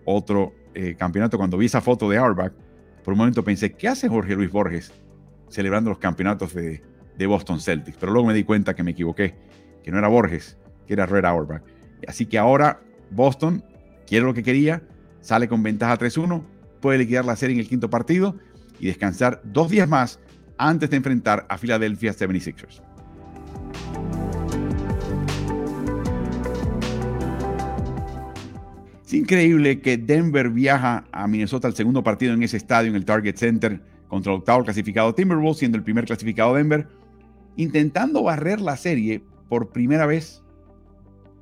otro eh, campeonato. Cuando vi esa foto de Auerbach, por un momento pensé, ¿qué hace Jorge Luis Borges celebrando los campeonatos de, de Boston Celtics? Pero luego me di cuenta que me equivoqué, que no era Borges, que era Red Auerbach. Así que ahora Boston quiere lo que quería, sale con ventaja 3-1, puede liquidar la serie en el quinto partido y descansar dos días más antes de enfrentar a Philadelphia 76ers. Es increíble que Denver viaja a Minnesota al segundo partido en ese estadio, en el Target Center, contra el octavo clasificado Timberwolves, siendo el primer clasificado Denver, intentando barrer la serie por primera vez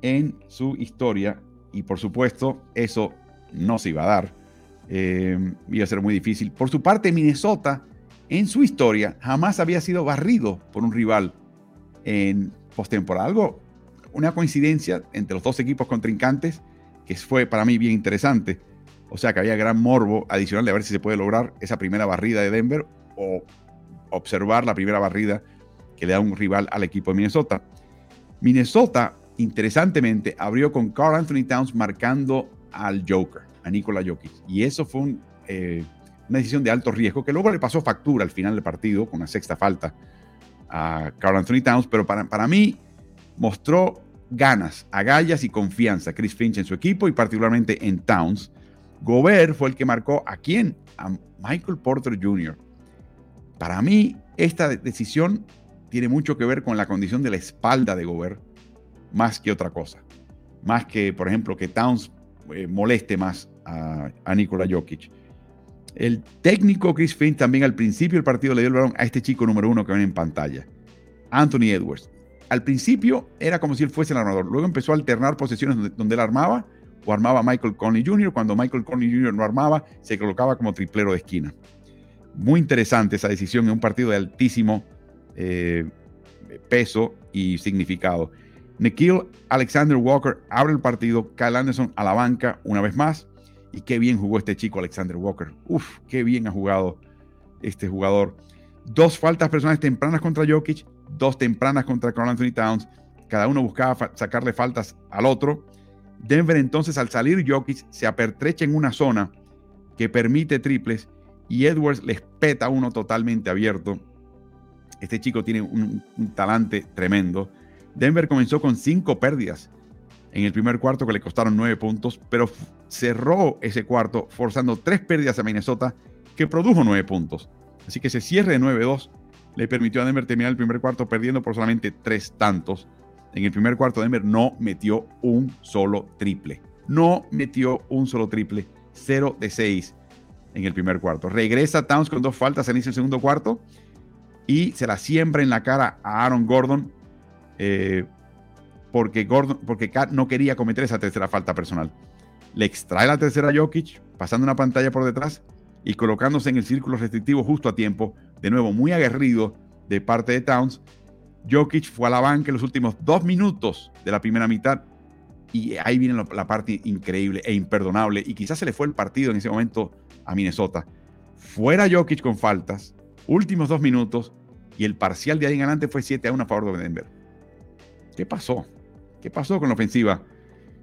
en su historia. Y por supuesto, eso no se iba a dar. Eh, iba a ser muy difícil. Por su parte, Minnesota, en su historia, jamás había sido barrido por un rival en postemporada. Algo, una coincidencia entre los dos equipos contrincantes que fue para mí bien interesante. O sea que había gran morbo adicional de ver si se puede lograr esa primera barrida de Denver o observar la primera barrida que le da un rival al equipo de Minnesota. Minnesota, interesantemente, abrió con Carl Anthony Towns marcando al Joker, a Nikola Jokic. Y eso fue eh, una decisión de alto riesgo que luego le pasó factura al final del partido con una sexta falta a Carl Anthony Towns, pero para, para mí mostró ganas, agallas y confianza Chris Finch en su equipo y particularmente en Towns. Gobert fue el que marcó a quién? A Michael Porter Jr. Para mí, esta decisión tiene mucho que ver con la condición de la espalda de Gobert, más que otra cosa. Más que, por ejemplo, que Towns eh, moleste más a, a Nikola Jokic. El técnico Chris Finch también al principio del partido le dio el balón a este chico número uno que ven en pantalla, Anthony Edwards. Al principio era como si él fuese el armador, luego empezó a alternar posiciones donde, él armaba o armaba Michael Conley Jr. Cuando Michael Conley Jr. no armaba, se colocaba como triplero de esquina. Muy interesante esa decisión en un partido de altísimo eh, peso y significado. Nikhil Alexander Walker abre el partido, Kyle Anderson a la banca una vez más. Y qué bien jugó este chico Alexander Walker. Uf, qué bien ha jugado este jugador. Dos faltas personales tempranas contra Jokic, dos tempranas contra Carl Anthony Towns. Cada uno buscaba sacarle faltas al otro. Denver entonces al salir Jokic se apertrecha en una zona que permite triples y Edwards les peta uno totalmente abierto. Este chico tiene un, talante tremendo. Denver comenzó con cinco pérdidas en el primer cuarto que le costaron nueve puntos, pero cerró ese cuarto forzando tres pérdidas a Minnesota que produjo nueve puntos. Así que ese cierre de 9-2 le permitió a Denver terminar el primer cuarto perdiendo por solamente tres tantos. En el primer cuarto Denver no metió un solo triple. No metió un solo triple. 0 de 6 en el primer cuarto. Regresa Towns con dos faltas al inicio del segundo cuarto y se la siembra en la cara a Aaron Gordon. Eh, porque, Gordon, porque Kat no quería cometer esa tercera falta personal. Le extrae la tercera a Jokic, pasando una pantalla por detrás y colocándose en el círculo restrictivo justo a tiempo. De nuevo, muy aguerrido de parte de Towns. Jokic fue a la banca en los últimos dos minutos de la primera mitad y ahí viene la parte increíble e imperdonable y quizás se le fue el partido en ese momento a Minnesota. Fuera Jokic con faltas, últimos dos minutos y el parcial de ahí en adelante fue 7 a 1 a favor de Denver. ¿Qué pasó? ¿Qué pasó con la ofensiva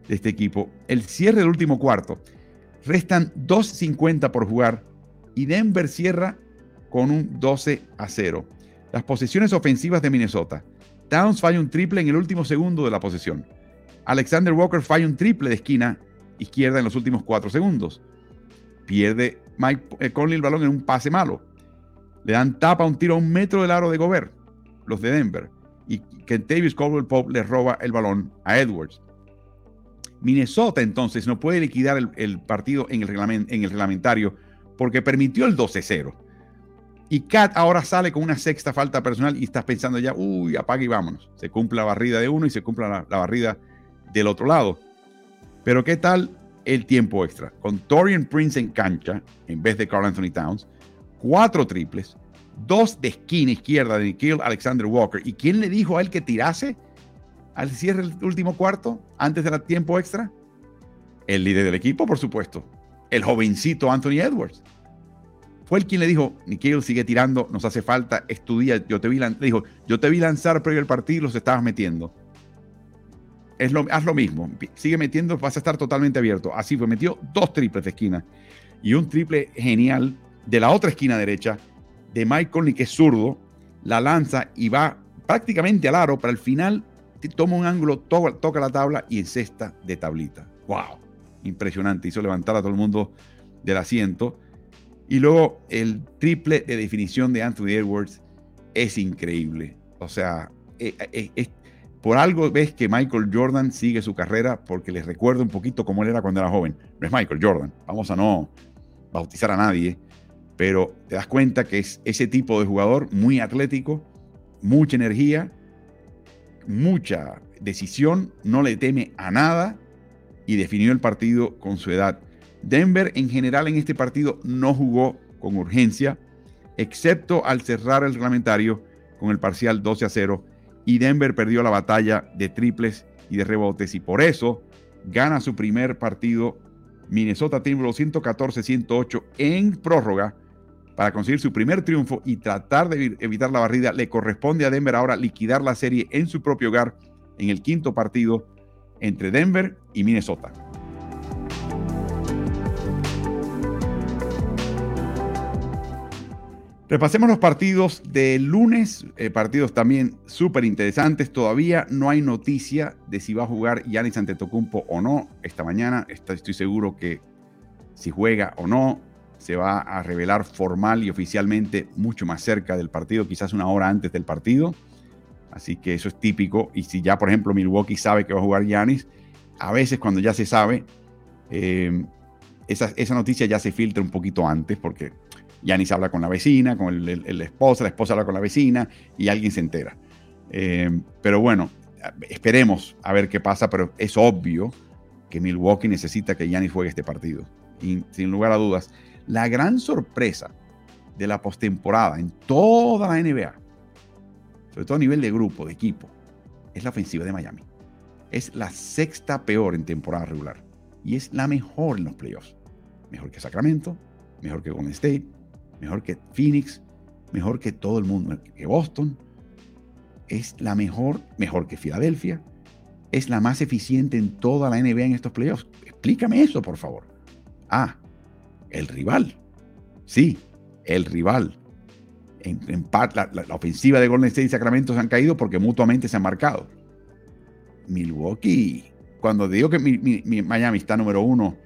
de este equipo? El cierre del último cuarto. Restan 2.50 por jugar y Denver cierra con un 12 a 0. Las posiciones ofensivas de Minnesota. Towns falla un triple en el último segundo de la posesión. Alexander Walker falla un triple de esquina izquierda en los últimos 4 segundos. Pierde Mike eh, Conley el balón en un pase malo. Le dan tapa un tiro a un metro del aro de Gobert, los de Denver y Kentavious Caldwell Pope le roba el balón a Edwards. Minnesota entonces no puede liquidar el, partido en el, en el, reglamentario porque permitió el 12-0. Y Cat ahora sale con una sexta falta personal y estás pensando ya, uy, apaga y vámonos. Se cumple la barrida de uno y se cumple la, la barrida del otro lado. Pero ¿qué tal el tiempo extra? Con Torian Prince en cancha, en vez de Carl Anthony Towns, cuatro triples, dos de esquina izquierda de Nikhil Alexander Walker. ¿Y quién le dijo a él que tirase al cierre del último cuarto antes del tiempo extra? El líder del equipo, por supuesto. el jovencito Anthony Edwards. Fue el quien le dijo, Nikhil sigue tirando, nos hace falta, estudia, yo te vi, le dijo, yo te vi lanzar previo al partido los estabas metiendo. Es lo, haz lo mismo, sigue metiendo, vas a estar totalmente abierto. Así fue, metió dos triples de esquina y un triple genial de la otra esquina derecha de Mike Conley, que es zurdo, la lanza y va prácticamente al aro, pero al final toma un ángulo, toca, la tabla y encesta de tablita. ¡Wow! Impresionante, hizo levantar a todo el mundo del asiento. Y luego el triple de definición de Anthony Edwards es increíble. O sea, eh, eh, eh, por algo ves que Michael Jordan sigue su carrera porque les recuerda un poquito cómo él era cuando era joven. No es Michael Jordan, vamos a no bautizar a nadie, pero te das cuenta que es ese tipo de jugador muy atlético, mucha energía, mucha decisión, no le teme a nada y definió el partido con su edad. Denver en general en este partido no jugó con urgencia, excepto al cerrar el reglamentario con el parcial 12 a 0 y Denver perdió la batalla de triples y de rebotes y por eso gana su primer partido Minnesota Timberwolves 114-108 en prórroga para conseguir su primer triunfo y tratar de evitar la barrida. Le corresponde a Denver ahora liquidar la serie en su propio hogar en el quinto partido entre Denver y Minnesota. Repasemos los partidos de lunes, eh, partidos también súper interesantes. Todavía no hay noticia de si va a jugar Yanis Antetokounmpo o no esta mañana. Estoy seguro que si juega o no se va a revelar formal y oficialmente mucho más cerca del partido, quizás una hora antes del partido. Así que eso es típico. Y si ya, por ejemplo, Milwaukee sabe que va a jugar Yanis, a veces cuando ya se sabe, eh, esa, esa noticia ya se filtra un poquito antes porque Yanis habla con la vecina, con el, esposa, la esposa habla con la vecina y alguien se entera. Eh, pero bueno, esperemos a ver qué pasa, pero es obvio que Milwaukee necesita que Yanis juegue este partido. Y sin lugar a dudas, la gran sorpresa de la postemporada en toda la NBA, sobre todo a nivel de grupo, de equipo, es la ofensiva de Miami. Es la sexta peor en temporada regular y es la mejor en los playoffs. Mejor que Sacramento, mejor que Golden State, mejor que Phoenix, mejor que todo el mundo, que Boston, es la mejor, mejor que Filadelfia, es la más eficiente en toda la NBA en estos playoffs. Explícame eso, por favor. Ah, el rival. Sí, el rival. En, parte, la, ofensiva de Golden State y Sacramento se han caído porque mutuamente se han marcado. Milwaukee, cuando digo que Miami está número uno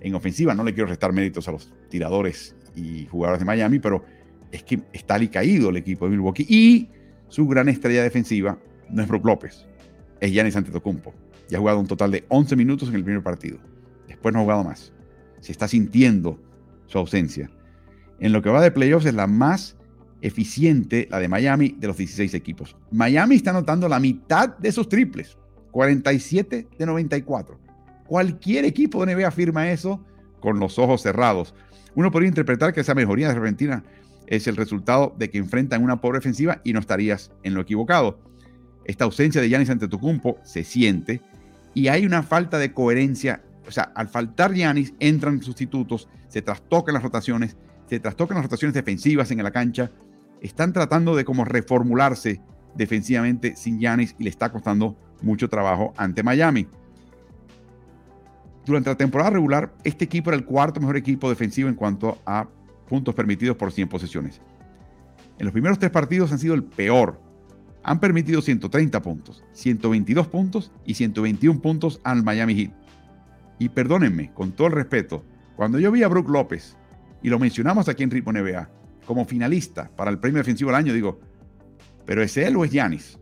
en ofensiva, no le quiero restar méritos a los tiradores y jugadores de Miami, pero es que está caído el equipo de Milwaukee y su gran estrella defensiva no es Brook López, es Giannis Antetokounmpo. Ya ha jugado un total de 11 minutos en el primer partido. Después no ha jugado más. Se está sintiendo su ausencia. En lo que va de playoffs es la más eficiente, la de Miami, de los 16 equipos. Miami está anotando la mitad de sus triples, 47 de 94. Cualquier equipo de NBA firma eso con los ojos cerrados. Uno podría interpretar que esa mejoría de Argentina es el resultado de que enfrentan una pobre ofensiva y no estarías en lo equivocado. Esta ausencia de Yanis Antetokounmpo se siente y hay una falta de coherencia. O sea, al faltar Yanis, entran sustitutos, se trastocan las rotaciones, se trastocan las rotaciones defensivas en la cancha. Están tratando de como reformularse defensivamente sin Yanis y le está costando mucho trabajo ante Miami. Durante la temporada regular, este equipo era el cuarto mejor equipo defensivo en cuanto a puntos permitidos por 100 posesiones. En los primeros tres partidos han sido el peor. Han permitido 130 puntos, 122 puntos y 121 puntos al Miami Heat. Y perdónenme, con todo el respeto, cuando yo vi a Brook López, y lo mencionamos aquí en Ritmo NBA, como finalista para el premio defensivo del año, digo, ¿pero es él o es Yanis?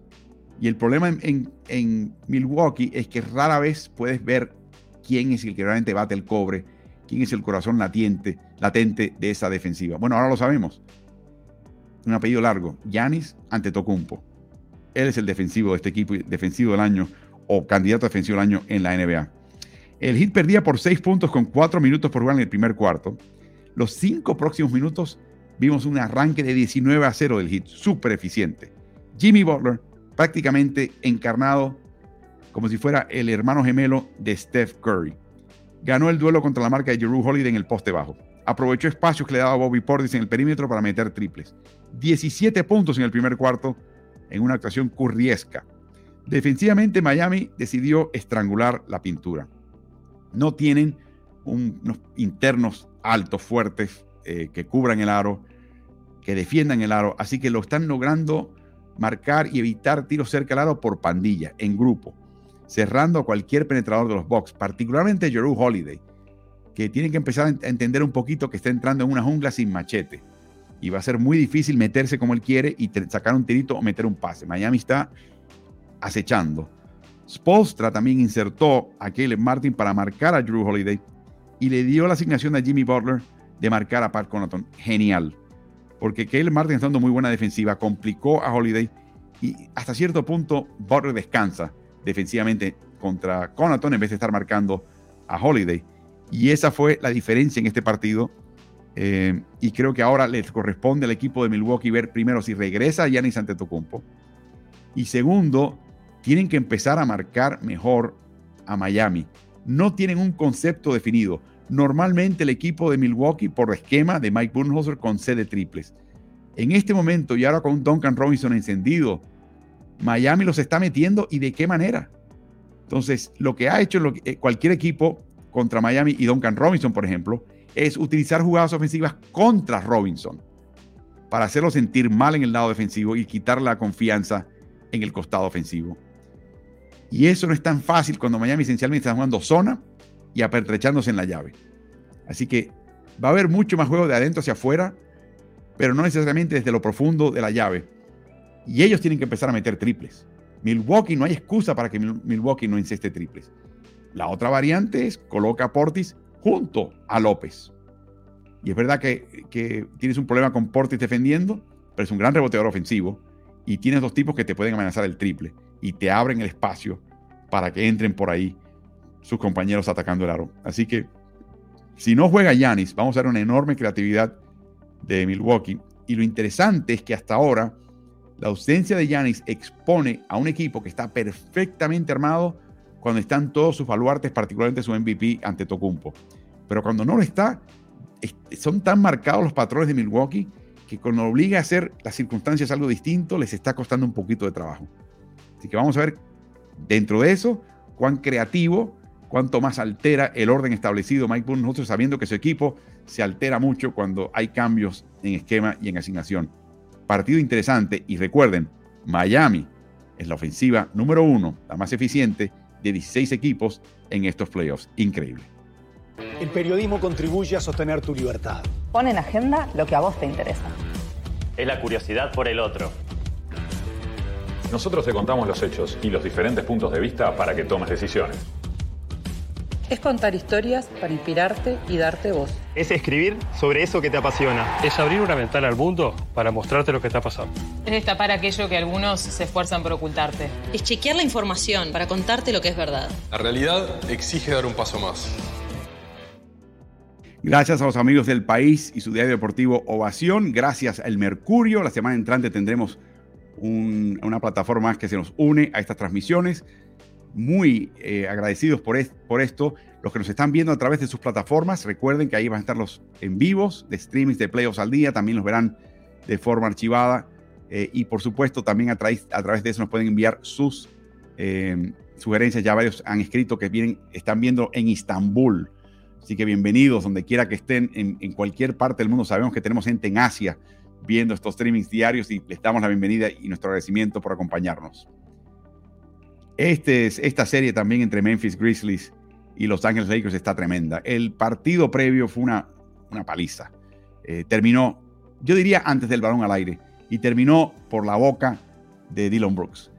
Y el problema en, en Milwaukee es que rara vez puedes ver quién es el que realmente bate el cobre, quién es el corazón latente, latente de esa defensiva. Bueno, ahora lo sabemos. Un apellido largo, Yanis Antetokounmpo. Él es el defensivo de este equipo, defensivo del año o candidato a defensivo del año en la NBA. El Heat perdía por 6 puntos con 4 minutos por jugar en el primer cuarto. Los 5 próximos minutos vimos un arranque de 19 a 0 del Heat, súper eficiente. Jimmy Butler prácticamente encarnado como si fuera el hermano gemelo de Steph Curry. ganó el duelo contra la marca de Jeru Holiday en el poste bajo. Aprovechó espacios que le daba Bobby Portis en el perímetro para meter triples. 17 puntos en el primer cuarto en una actuación curriesca. Defensivamente, Miami decidió estrangular la pintura. No tienen unos internos altos, fuertes, eh, que cubran el aro, que defiendan el aro, así que lo están logrando marcar y evitar tiros cerca del aro por pandilla, en grupo, cerrando a cualquier penetrador de los box, particularmente Jeru Holiday, que tiene que empezar a entender un poquito que está entrando en una jungla sin machete. Y va a ser muy difícil meterse como él quiere y sacar un tirito o meter un pase. Miami está acechando. Spolstra también insertó a Caleb Martin para marcar a Drew Holiday y le dio la asignación a Jimmy Butler de marcar a Pat Connaughton. Genial. Porque Caleb Martin está dando muy buena defensiva, complicó a Holiday y hasta cierto punto Butler descansa defensivamente contra Connaughton en vez de estar marcando a Holiday. Y esa fue la diferencia en este partido. Eh, y creo que ahora les corresponde al equipo de Milwaukee ver primero si regresa Giannis Antetokounmpo. Y segundo, tienen que empezar a marcar mejor a Miami. No tienen un concepto definido. Normalmente el equipo de Milwaukee, por esquema de Mike Budenholzer, concede triples. En este momento, y ahora con Duncan Robinson encendido, Miami los está metiendo y de qué manera. Entonces, lo que ha hecho eh, cualquier equipo contra Miami y Duncan Robinson, por ejemplo, es utilizar jugadas ofensivas contra Robinson para hacerlo sentir mal en el lado defensivo y quitar la confianza en el costado ofensivo. Y eso no es tan fácil cuando Miami esencialmente está jugando zona y apertrechándose en la llave. Así que va a haber mucho más juego de adentro hacia afuera, pero no necesariamente desde lo profundo de la llave. Y ellos tienen que empezar a meter triples. Milwaukee, no hay excusa para que Milwaukee no inceste triples. La otra variante es coloca a Portis junto a López. Y es verdad que, que, tienes un problema con Portis defendiendo, pero es un gran reboteador ofensivo. Y tienes dos tipos que te pueden amenazar el triple y te abren el espacio para que entren por ahí sus compañeros atacando el aro. Así que si no juega Yanis, vamos a ver una enorme creatividad de Milwaukee. Y lo interesante es que hasta ahora la ausencia de Yanis expone a un equipo que está perfectamente armado cuando están todos sus baluartes, particularmente su MVP ante Tocumpo. Pero cuando no lo está, son tan marcados los patrones de Milwaukee que cuando obliga a hacer las circunstancias algo distinto, les está costando un poquito de trabajo. Así que vamos a ver dentro de eso cuán creativo, cuánto más altera el orden establecido Mike nosotros sabiendo que su equipo se altera mucho cuando hay cambios en esquema y en asignación. Partido interesante y recuerden, Miami es la ofensiva número uno, la más eficiente de 16 equipos en estos playoffs. Increíble. El periodismo contribuye a sostener tu libertad. Pon en agenda lo que a vos te interesa. Es la curiosidad por el otro nosotros te contamos los hechos y los diferentes puntos de vista para que tomes decisiones. Es contar historias para inspirarte y darte voz. Es escribir sobre eso que te apasiona. Es abrir una ventana al mundo para mostrarte lo que está pasando. Es destapar aquello que algunos se esfuerzan por ocultarte. Es chequear la información para contarte lo que es verdad. La realidad exige dar un paso más. Gracias a los amigos del país y su diario deportivo Ovación. Gracias al Mercurio. La semana entrante tendremos una plataforma más que se nos une a estas transmisiones. Muy eh, agradecidos por, esto. Los que nos están viendo a través de sus plataformas, recuerden que ahí van a estar los en vivos de streamings de playoffs al día. También los verán de forma archivada. Eh, y por supuesto, también a, través, a través de eso nos pueden enviar sus eh, sugerencias. Ya varios han escrito que vienen, están viendo en Istambul. Así que bienvenidos donde quiera que estén, en cualquier parte del mundo. Sabemos que tenemos gente en Asia viendo estos streamings diarios y les damos la bienvenida y nuestro agradecimiento por acompañarnos. Este es, esta serie también entre Memphis Grizzlies y Los Ángeles Lakers está tremenda. El partido previo fue una, una paliza. Eh, terminó, yo diría antes del balón al aire, y terminó por la boca de Dylan Brooks,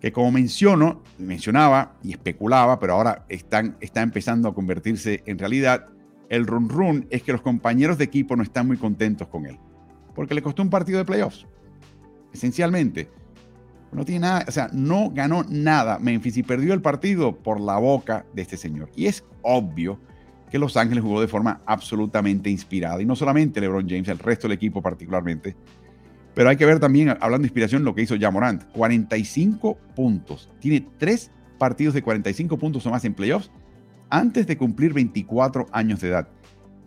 que como menciono, mencionaba y especulaba, pero ahora están, está empezando a convertirse en realidad. El run run es que los compañeros de equipo no están muy contentos con él porque le costó un partido de playoffs. Esencialmente. No tiene nada, o sea, no ganó nada Memphis y perdió el partido por la boca de este señor. Y es obvio que Los Ángeles jugó de forma absolutamente inspirada. Y no solamente LeBron James, el resto del equipo particularmente. Pero hay que ver también, hablando de inspiración, lo que hizo Jamorant. 45 puntos. Tiene tres partidos de 45 puntos o más en playoffs antes de cumplir 24 años de edad.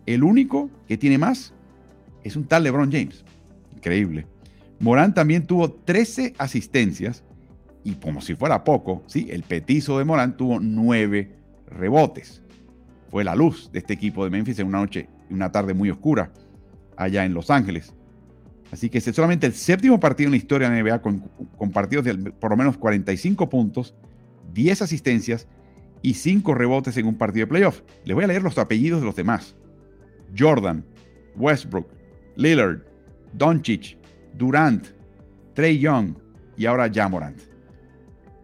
El único que tiene más es un tal LeBron James. Increíble. Morán también tuvo 13 asistencias y como si fuera poco, ¿sí? el petizo de Morán tuvo 9 rebotes. Fue la luz de este equipo de Memphis en una noche, una tarde muy oscura allá en Los Ángeles. Así que es solamente el séptimo partido en la historia de la NBA con, con partidos de por lo menos 45 puntos, 10 asistencias y 5 rebotes en un partido de playoff. Les voy a leer los apellidos de los demás. Jordan, Westbrook, Lillard, Doncic, Durant, Trey Young y ahora Jamorant.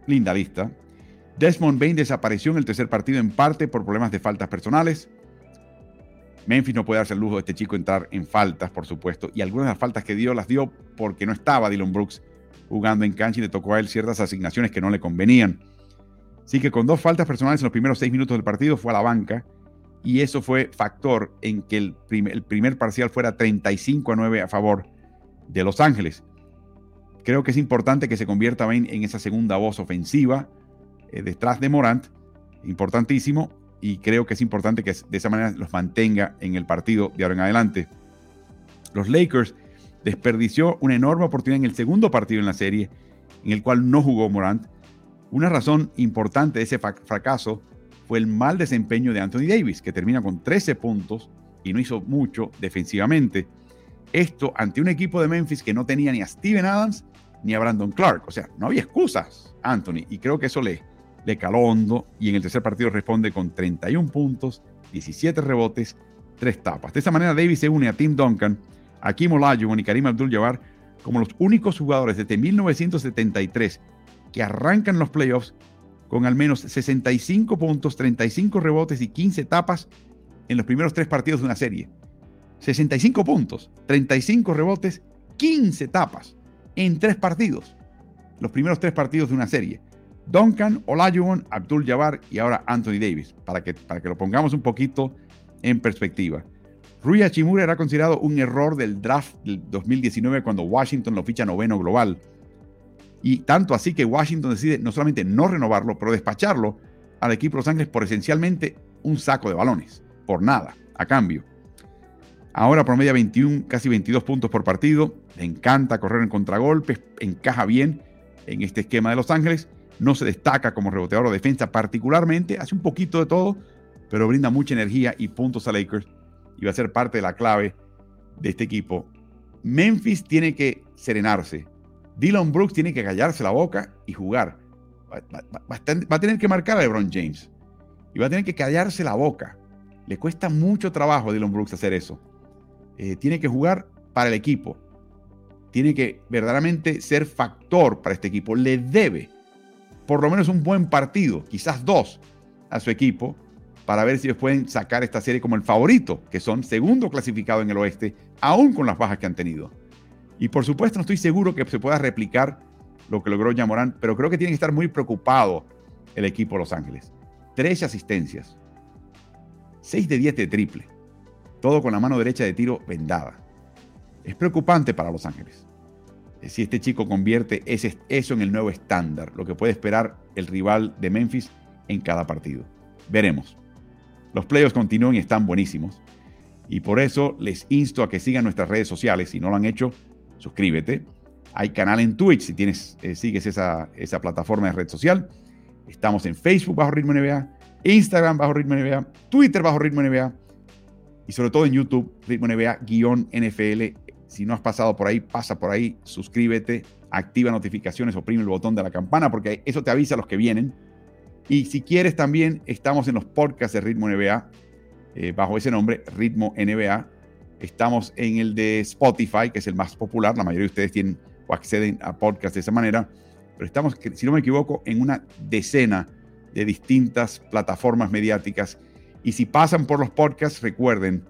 Linda lista. Desmond Bain desapareció en el tercer partido en parte por problemas de faltas personales. Memphis no puede darse el lujo de este chico entrar en faltas, por supuesto, y algunas de las faltas que dio las dio porque no estaba Dylan Brooks jugando en cancha y le tocó a él ciertas asignaciones que no le convenían. Así que con dos faltas personales en los primeros seis minutos del partido fue a la banca y eso fue factor en que el primer, parcial fuera 35 a 9 a favor de Los Ángeles. Creo que es importante que se convierta en, esa segunda voz ofensiva eh, detrás de Morant, importantísimo, y creo que es importante que de esa manera los mantenga en el partido de ahora en adelante. Los Lakers desperdició una enorme oportunidad en el segundo partido en la serie, en el cual no jugó Morant. Una razón importante de ese fracaso fue el mal desempeño de Anthony Davis, que termina con 13 puntos y no hizo mucho defensivamente. Esto ante un equipo de Memphis que no tenía ni a Steven Adams ni a Brandon Clark. O sea, no había excusas, Anthony. Y creo que eso le, le caló hondo. Y en el tercer partido responde con 31 puntos, 17 rebotes, 3 tapas. De esa manera, Davis se une a Tim Duncan, a Kim Olajuwon y Karim Abdul-Jabbar como los únicos jugadores desde 1973 que arrancan los playoffs con al menos 65 puntos, 35 rebotes y 15 tapas en los primeros tres partidos de una serie. 65 puntos, 35 rebotes, 15 tapas en tres partidos. Los primeros tres partidos de una serie. Duncan, Olajuwon, Abdul Jabbar y ahora Anthony Davis, para que, para que lo pongamos un poquito en perspectiva. Rui Hachimura era considerado un error del draft del 2019 cuando Washington lo ficha noveno global. Y tanto así que Washington decide no solamente no renovarlo, pero despacharlo al equipo de Los Ángeles por esencialmente un saco de balones, por nada, a cambio. Ahora promedia 21, casi 22 puntos por partido. Le encanta correr en contragolpes, encaja bien en este esquema de Los Ángeles. No se destaca como reboteador o defensa particularmente, hace un poquito de todo, pero brinda mucha energía y puntos a Lakers y va a ser parte de la clave de este equipo. Memphis tiene que serenarse. Dylan Brooks tiene que callarse la boca y jugar. Va, a tener que marcar a LeBron James y va a tener que callarse la boca. Le cuesta mucho trabajo a Dylan Brooks hacer eso. Eh, tiene que jugar para el equipo. Tiene que verdaderamente ser factor para este equipo. Le debe por lo menos un buen partido, quizás dos, a su equipo para ver si ellos pueden sacar esta serie como el favorito, que son segundo clasificado en el oeste, aún con las bajas que han tenido. Y por supuesto no estoy seguro que se pueda replicar lo que logró Yamorán, pero creo que tiene que estar muy preocupado el equipo de Los Ángeles. 13 asistencias, 6 de 10 de triple, todo con la mano derecha de tiro vendada. Es preocupante para Los Ángeles. Si este chico convierte eso en el nuevo estándar, lo que puede esperar el rival de Memphis en cada partido. Veremos. Los playoffs continúan y están buenísimos. Y por eso les insto a que sigan nuestras redes sociales. Si no lo han hecho, suscríbete. Hay canal en Twitch si tienes, eh, sigues esa, esa plataforma de red social. Estamos en Facebook bajo Ritmo NBA, Instagram bajo Ritmo NBA, Twitter bajo Ritmo NBA y sobre todo en YouTube, Ritmo NBA-NFL. Si no has pasado por ahí, pasa por ahí, suscríbete, activa notificaciones, oprime el botón de la campana porque eso te avisa a los que vienen. Y si quieres también, estamos en los podcasts de Ritmo NBA, eh, bajo ese nombre, Ritmo NBA Estamos en el de Spotify, que es el más popular. La mayoría de ustedes tienen o acceden a podcasts de esa manera. Pero estamos, si no me equivoco, en una decena de distintas plataformas mediáticas. Y si pasan por los podcasts, recuerden,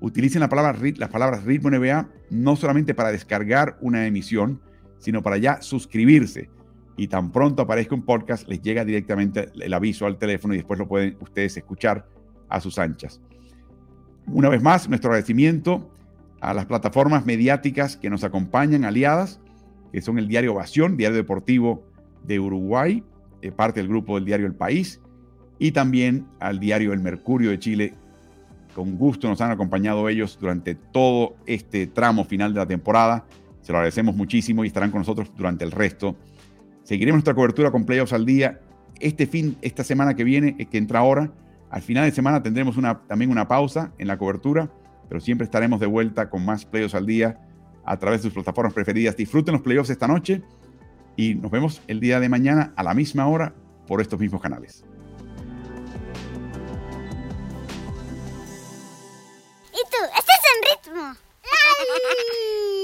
utilicen la palabra, las palabras Ritmo NBA no solamente para descargar una emisión, sino para ya suscribirse. Y tan pronto aparezca un podcast, les llega directamente el aviso al teléfono y después lo pueden ustedes escuchar a sus anchas. Una vez más, nuestro agradecimiento a las plataformas mediáticas que nos acompañan, aliadas, que son el diario Ovación, diario deportivo de Uruguay, eh, parte del grupo del diario El País, y también al diario El Mercurio de Chile. Con gusto nos han acompañado ellos durante todo este tramo final de la temporada. Se lo agradecemos muchísimo y estarán con nosotros durante el resto. Seguiremos nuestra cobertura con Playoffs al día. Este fin, esta semana que viene, que entra ahora, al final de semana tendremos también una pausa en la cobertura, pero siempre estaremos de vuelta con más Playoffs al día a través de sus plataformas preferidas. Disfruten los Playoffs esta noche y nos vemos el día de mañana a la misma hora por estos mismos canales. tú? ¡Este en ritmo! *laughs*